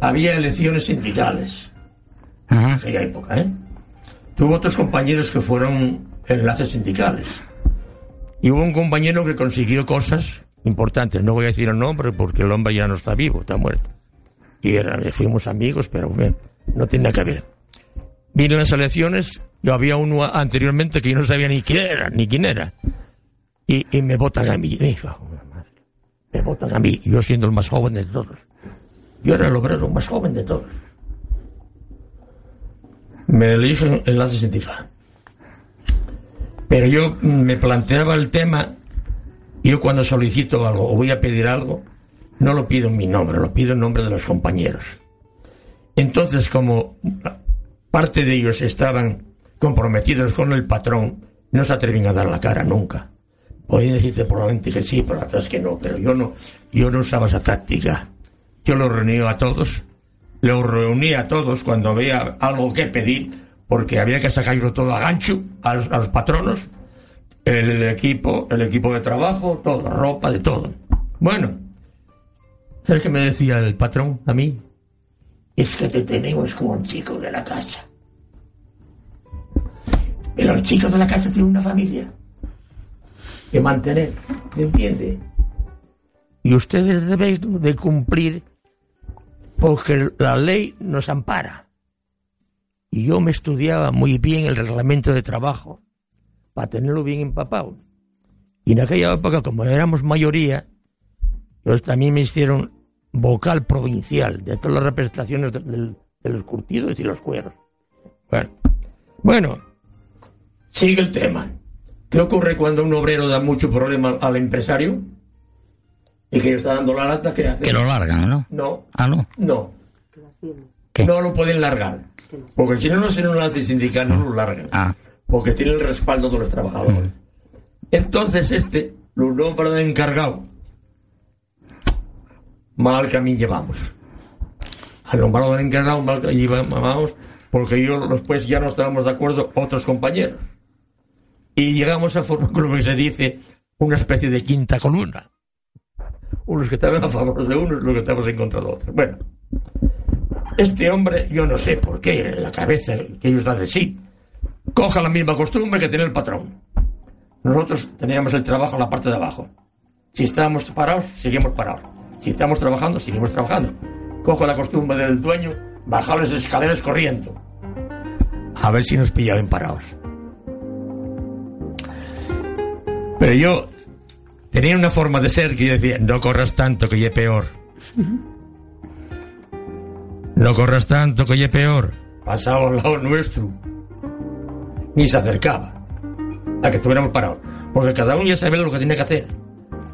había elecciones sindicales. En aquella época, ¿eh? Tuve otros compañeros que fueron enlaces sindicales. Y hubo un compañero que consiguió cosas importantes. No voy a decir el nombre porque el hombre ya no está vivo, está muerto. Y era, fuimos amigos, pero bueno, no nada que ver. Vine a las elecciones, yo había uno anteriormente que yo no sabía ni quién era, ni quién era. Y, me votan a mí. Me, votan a mí, yo siendo el más joven de todos. Yo era el obrero más joven de todos. Me eligen enlace sindical. Pero yo me planteaba el tema, yo cuando solicito algo o voy a pedir algo, no lo pido en mi nombre, lo pido en nombre de los compañeros. Entonces, como parte de ellos estaban comprometidos con el patrón, no se atreven a dar la cara nunca. Podéis decirte probablemente que sí, pero atrás que no, pero yo no, yo no usaba esa táctica. Yo los reunía a todos, los reunía a todos cuando había algo que pedir, porque había que sacarlo todo a gancho, a los, a los patronos, el, el equipo, el equipo de trabajo, todo, ropa, de todo. Bueno, ¿sabes qué me decía el patrón a mí? Es que te tenemos como un chico de la casa. Pero el chico de la casa tiene una familia que mantener, ¿me entiende? Y ustedes deben de cumplir porque la ley nos ampara. Y yo me estudiaba muy bien el reglamento de trabajo para tenerlo bien empapado. Y en aquella época, como éramos mayoría, pues también me hicieron vocal provincial de todas las representaciones de, de los curtidos y los cueros. Bueno, bueno, sigue el tema. ¿Qué ocurre cuando un obrero da mucho problema al empresario? Y que está dando la lata, ¿qué hace? Que lo largan, ¿no? No, Ah, no. no. No lo pueden largar. Porque si no, no se nos hace sindical, no lo largan. Ah. Porque tiene el respaldo de los trabajadores. Entonces este lo nombra de encargado. Mal camino llevamos. Al nombrado encargado, mal camino llevamos, porque yo después ya no estábamos de acuerdo otros compañeros. Y llegamos a formar que se dice una especie de quinta columna. Unos que estaban a favor de unos, los que estaban en contra de otros. Bueno, este hombre, yo no sé por qué, en la cabeza que ellos dan de sí, coja la misma costumbre que tiene el patrón. Nosotros teníamos el trabajo en la parte de abajo. Si estábamos parados, seguimos parados. Si estamos trabajando, seguimos trabajando. Cojo la costumbre del dueño, bajar las escaleras corriendo. A ver si nos pillaban parados. Pero yo tenía una forma de ser que yo decía, no corras tanto que ye peor. No corras tanto que ye peor. Pasaba al lado nuestro. Ni se acercaba a que estuviéramos parados. Porque cada uno ya sabe lo que tiene que hacer.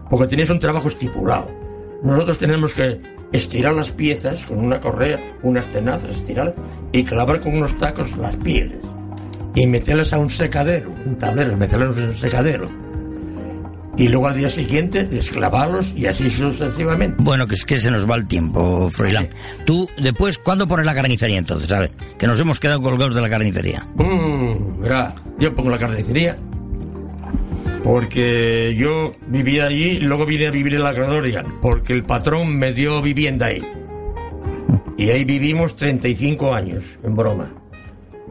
Porque tenéis un trabajo estipulado. Nosotros tenemos que estirar las piezas con una correa, unas tenazas, estirar y clavar con unos tacos las pieles. Y meterlas a un secadero, un tablero, meterlas en un secadero. Y luego al día siguiente desclavarlos y así sucesivamente. Bueno, que es que se nos va el tiempo, Froilán. Tú, después, ¿cuándo pones la carnicería entonces? ¿Sabes? Que nos hemos quedado colgados de la carnicería. Mm, verá, yo pongo la carnicería porque yo vivía allí y luego vine a vivir en la Gradoria porque el patrón me dio vivienda ahí. Y ahí vivimos 35 años, en broma.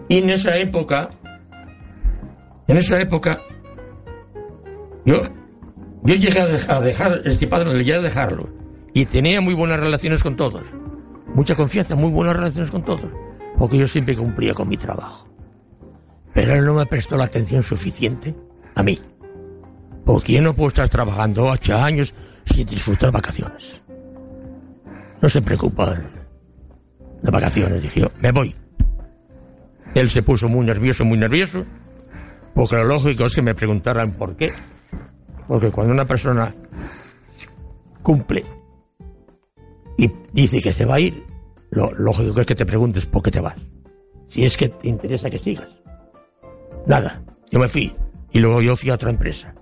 Y en esa época, en esa época, yo, yo llegué a dejar, este padre, llegué a dejarlo. Y tenía muy buenas relaciones con todos. Mucha confianza, muy buenas relaciones con todos. Porque yo siempre cumplía con mi trabajo. Pero él no me prestó la atención suficiente a mí. Porque yo no puedo estar trabajando ocho años sin disfrutar vacaciones. No se preocupa de vacaciones. Dije yo, me voy. Él se puso muy nervioso, muy nervioso. Porque lo lógico es que me preguntaran por qué. Porque cuando una persona cumple y dice que se va a ir, lo lógico es que te preguntes por qué te vas. Si es que te interesa que sigas. Nada, yo me fui. Y luego yo fui a otra empresa.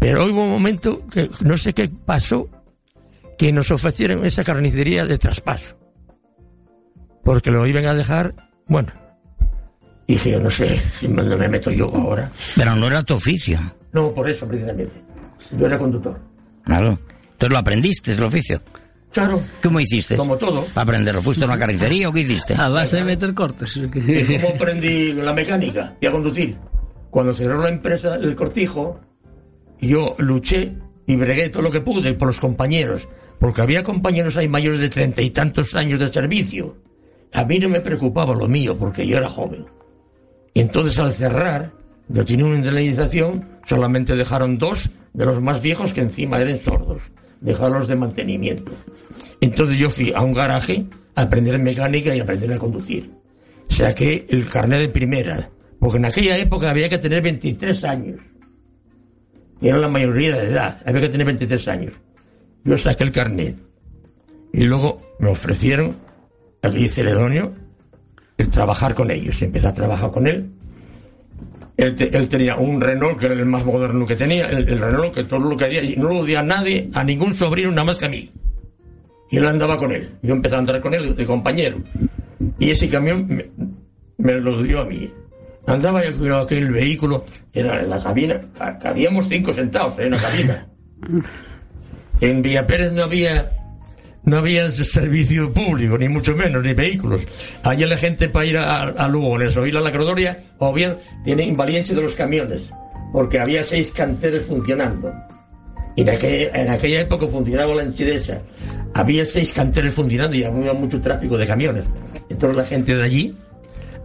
Pero hubo un momento que no sé qué pasó, que nos ofrecieron esa carnicería de traspaso. Porque lo iban a dejar, bueno. Y dije, yo no sé si me, me meto yo ahora. Pero no era tu oficio. No, por eso precisamente. Yo era conductor. Claro. Entonces lo aprendiste, el oficio. Claro. ¿Cómo hiciste? Como todo. Para aprenderlo. ¿Fuiste a una carnicería o qué hiciste? A base de meter cortes. ¿Y cómo aprendí la mecánica y a conducir? Cuando cerró la empresa El Cortijo, yo luché y bregué todo lo que pude por los compañeros, porque había compañeros ahí mayores de treinta y tantos años de servicio. A mí no me preocupaba lo mío, porque yo era joven. Y entonces al cerrar, yo tenía una indemnización, solamente dejaron dos de los más viejos que encima eran sordos. Dejarlos de mantenimiento. Entonces yo fui a un garaje a aprender mecánica y aprender a conducir. Saqué el carnet de primera, porque en aquella época había que tener 23 años. Era la mayoría de edad, había que tener 23 años. Yo saqué el carnet. Y luego me ofrecieron, el Celedonio, el trabajar con ellos. Empecé a trabajar con él. Él, te- él tenía un Renault que era el más moderno que tenía, el, el Renault que todo lo que haría, y no lo dio a nadie, a ningún sobrino, nada más que a mí. Y él andaba con él. Yo empecé a andar con él de compañero. Y ese camión me, me lo dio a mí. Andaba yo con aquel vehículo, era en la cabina, ca- cabíamos cinco sentados en la cabina. En Villa Pérez no había no había servicio público, ni mucho menos, ni vehículos. Allá la gente para ir a, a Lugones o ir a la Crodoria, o bien tiene invalidencia de los camiones, porque había seis canteros funcionando. Y en aquella, en aquella época funcionaba la enchidesa. Había seis canteros funcionando y había mucho tráfico de camiones. Entonces la gente de allí,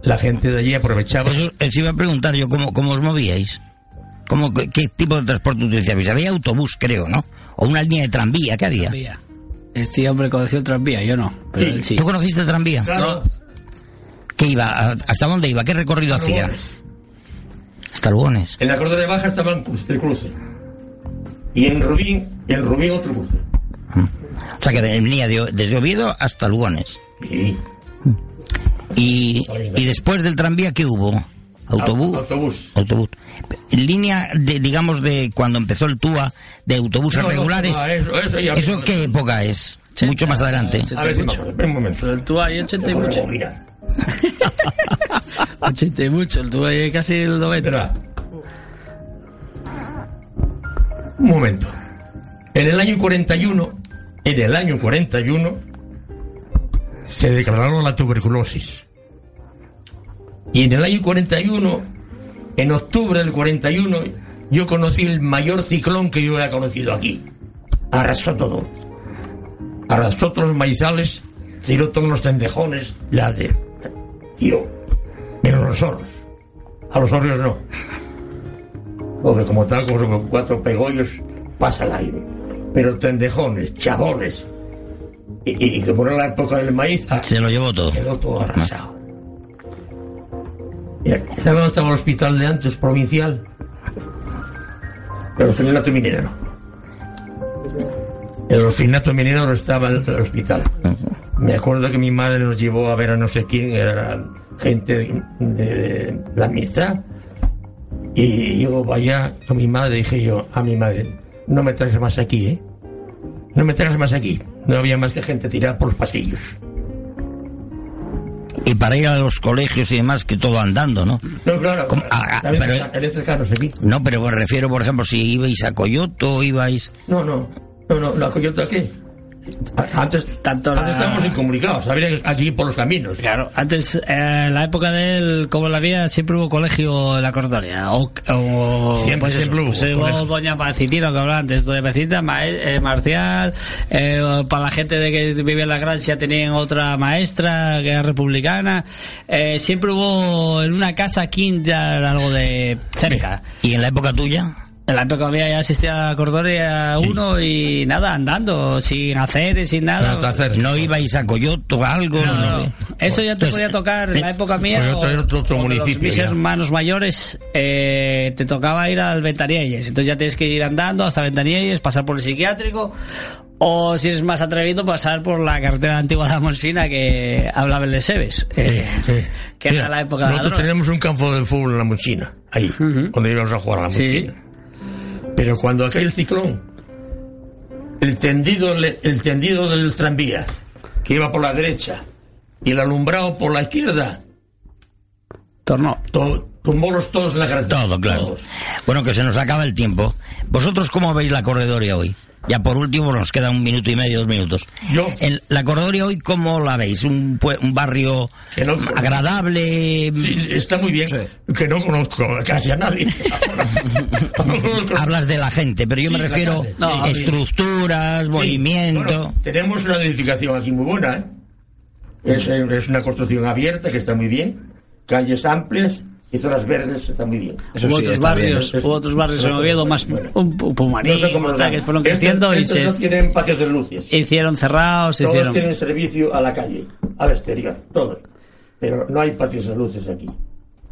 la gente de allí aprovechaba. Eso eso iba a preguntar yo, ¿cómo, cómo os movíais? ¿Cómo, qué, qué tipo de transporte utilizabais? Había autobús, creo, ¿no? O una línea de tranvía, ¿qué había? Tranvía. Este hombre conoció el tranvía, yo no. Pero él sí. ¿Tú conociste el tranvía? Claro. ¿Qué iba? ¿A- ¿Hasta dónde iba? ¿Qué recorrido hacía? Lugones. Hasta Lugones. En la Cordera Baja estaba el cruce- el cruce. Y en Rubín, en Rubín otro cruce. O sea que venía de- desde Oviedo hasta Lugones. Sí. Y, y después del tranvía, ¿qué hubo? ¿Autobús? Autobús. Autobús. Línea, de, digamos, de cuando empezó el TUA, de autobuses No, no, regulares. no, eso- eso ya- ¿Eso qué época es? Mucho más adelante. A ver un momento. El tubo hay 80 y mucho. bobina. 80 y mucho, el tubo hay casi el 90. Espera. Un momento. En el año 41, en el año 41, se declaró la tuberculosis. Y en el año 41, en octubre del 41, yo conocí el mayor ciclón que yo había conocido aquí. Arrasó todo. Arrasó todos los maizales, tiró todos los tendejones, la de... Tiró. Menos los zorros. A los zorros no. Porque como tal, como son cuatro pegollos, pasa el aire. Pero tendejones, chabones. Y, y, y como era la época del maíz, ah, Se lo llevó todo. quedó todo arrasado. ¿Sabes dónde estaba el hospital de antes, provincial? El orfanato minero. El orfanato minero no estaba en el hospital. Me acuerdo que mi madre nos llevó a ver a no sé quién, era gente de, de la amistad. Y yo vaya con mi madre, dije yo a mi madre, no me traigas más aquí, ¿eh? No me traigas más aquí. No había más que gente tirada por los pasillos. Y para ir a los colegios y demás, que todo andando, ¿no? No, claro. Ah, ah, también pero- aquí. No, pero me refiero, por ejemplo, si ibais a Coyoto, ibais... No, no. No, no, la coyota aquí. Antes, Tanto la- antes estábamos incomunicados, habría aquí por los caminos. Claro, antes, eh, en la época de él, como la había, siempre hubo colegio en la Cordonia. O, o- Siempre, pues eso, siempre hubo pues hubo. Doña Pacitina, que hablaba antes, Doña Pacitina, ma- eh, Marcial, eh, para la gente de que vivía en la Grancia tenían otra maestra, que era republicana. Eh, siempre hubo en una casa kinder algo de cerca. ¿Y en la época tuya? En la época mía ya asistía a Cordonia uno y nada, andando, sin hacer, sin nada. ¿No ibais a Coyoto, algo? No, No, no. Eso ya te Entonces, podía tocar en la época mía. O- era otro- otro o de municipio Los, mis ya. hermanos mayores eh, te tocaba ir al Ventanielles. Entonces ya tienes que ir andando hasta Ventanielles, pasar por el psiquiátrico. O si eres más atrevido, pasar por la carretera antigua de Almonsina que hablaba el de Sebes. eh, que Mira, era la época de la Nosotros tenemos un campo de fútbol en la Mochina, ahí, donde íbamos a jugar a la Sí. Pero cuando cae el ciclón, el tendido, el tendido del tranvía, que iba por la derecha, y el alumbrado por la izquierda, tornó. tumbólos todos en la carretera. Todo, claro. Bueno, que se nos acaba el tiempo. ¿Vosotros cómo veis la corredoria hoy? Ya por último nos queda un minuto y medio, dos minutos. Yo. En la corredoria hoy, ¿cómo la veis? ¿Un, un barrio agradable? Sí, está muy bien, que no conozco casi a nadie. Hablas de la gente, pero yo Sí, me refiero. No, a estructuras, Sí, movimiento. bueno, tenemos una edificación aquí muy buena, ¿eh? Es, es una construcción abierta que está muy bien, calles amplias y zonas verdes está muy bien. hubo otros barrios, hubo otros barrios en Oviedo más un, un Pumarí, No sé cómo tal, que fueron Estos- creciendo y estos se no tienen patios de luces. hicieron cerrados, Todos hicieron. tienen servicio a la calle, al exterior, todos. Pero no hay patios de luces aquí.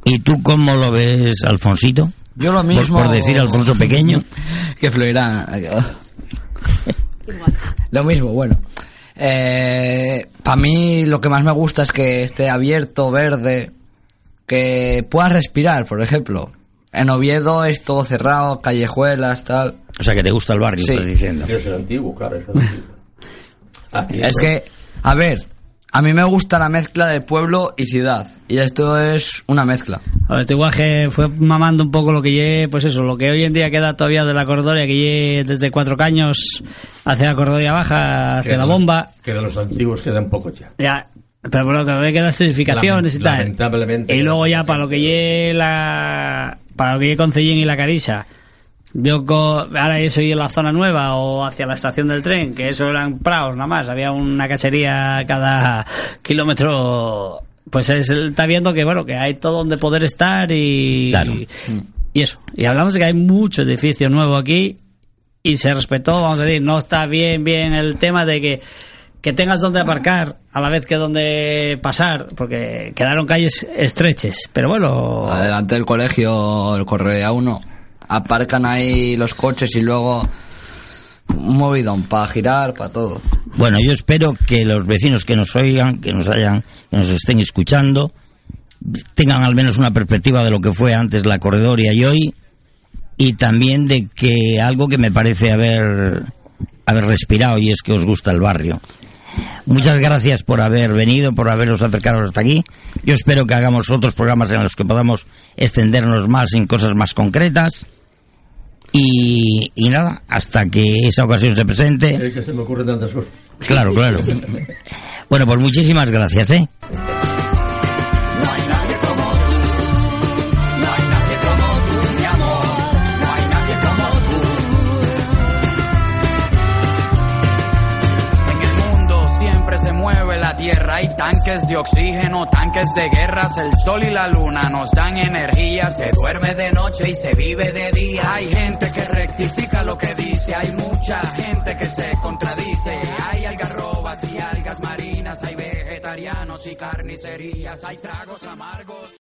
¿Y tú cómo lo ves, Alfonsito? Yo lo Por- mismo. Por, decir Alfonso Pequeño. que fluirá. lo mismo, bueno. Para mí lo que más me gusta es que esté abierto, verde, que puedas respirar, por ejemplo. En Oviedo es todo cerrado, callejuelas, tal. O sea, que te gusta el barrio, Sí. estás diciendo. Es el antiguo, claro, es el antiguo. Aquí Es que, a ver, a mí me gusta la mezcla de pueblo y ciudad. Y esto es una mezcla. A ver, este guaje fue mamando un poco lo que lle, pues eso, lo que hoy en día queda todavía de la cordoria, que lle desde cuatro caños hacia la cordoria baja, hacia la bomba. Que de los antiguos quedan pocos ya. Ya, pero por lo que ve quedan edificaciones y Lament- tal. lamentablemente. Y luego ya para lo que lle la para lo que Concellín y la Carisa. Yo co- ahora eso y en la zona nueva o hacia la estación del tren, que eso eran praos nada más, había una casería cada kilómetro. Pues es, está viendo que bueno, que hay todo donde poder estar y Claro. y eso. Y hablamos de que hay mucho edificio nuevo aquí y se respetó, vamos a decir, no está bien bien el tema de que que tengas donde aparcar a la vez que donde pasar, porque quedaron calles estreches, pero bueno, Adelante del colegio, el Correa 1. Aparcan ahí los coches y luego un movidón para girar, para todo. Bueno, yo espero que los vecinos que nos oigan, que nos hayan, que nos estén escuchando, tengan al menos una perspectiva de lo que fue antes la corredoria y hoy, y también de que algo que me parece haber, haber respirado y es que os gusta el barrio. Muchas gracias por haber venido, por haberos acercado hasta aquí. Yo espero que hagamos otros programas en los que podamos extendernos más en cosas más concretas. Y, y nada, hasta que esa ocasión se presente. Es que se me ocurren tantas cosas. Claro, claro. Bueno, pues muchísimas gracias, ¿eh? Tanques de oxígeno, tanques de guerras, el sol y la luna nos dan energía, se duerme de noche y se vive de día. Hay gente que rectifica lo que dice, hay mucha gente que se contradice, hay algarrobas y algas marinas, hay vegetarianos y carnicerías, hay tragos amargos.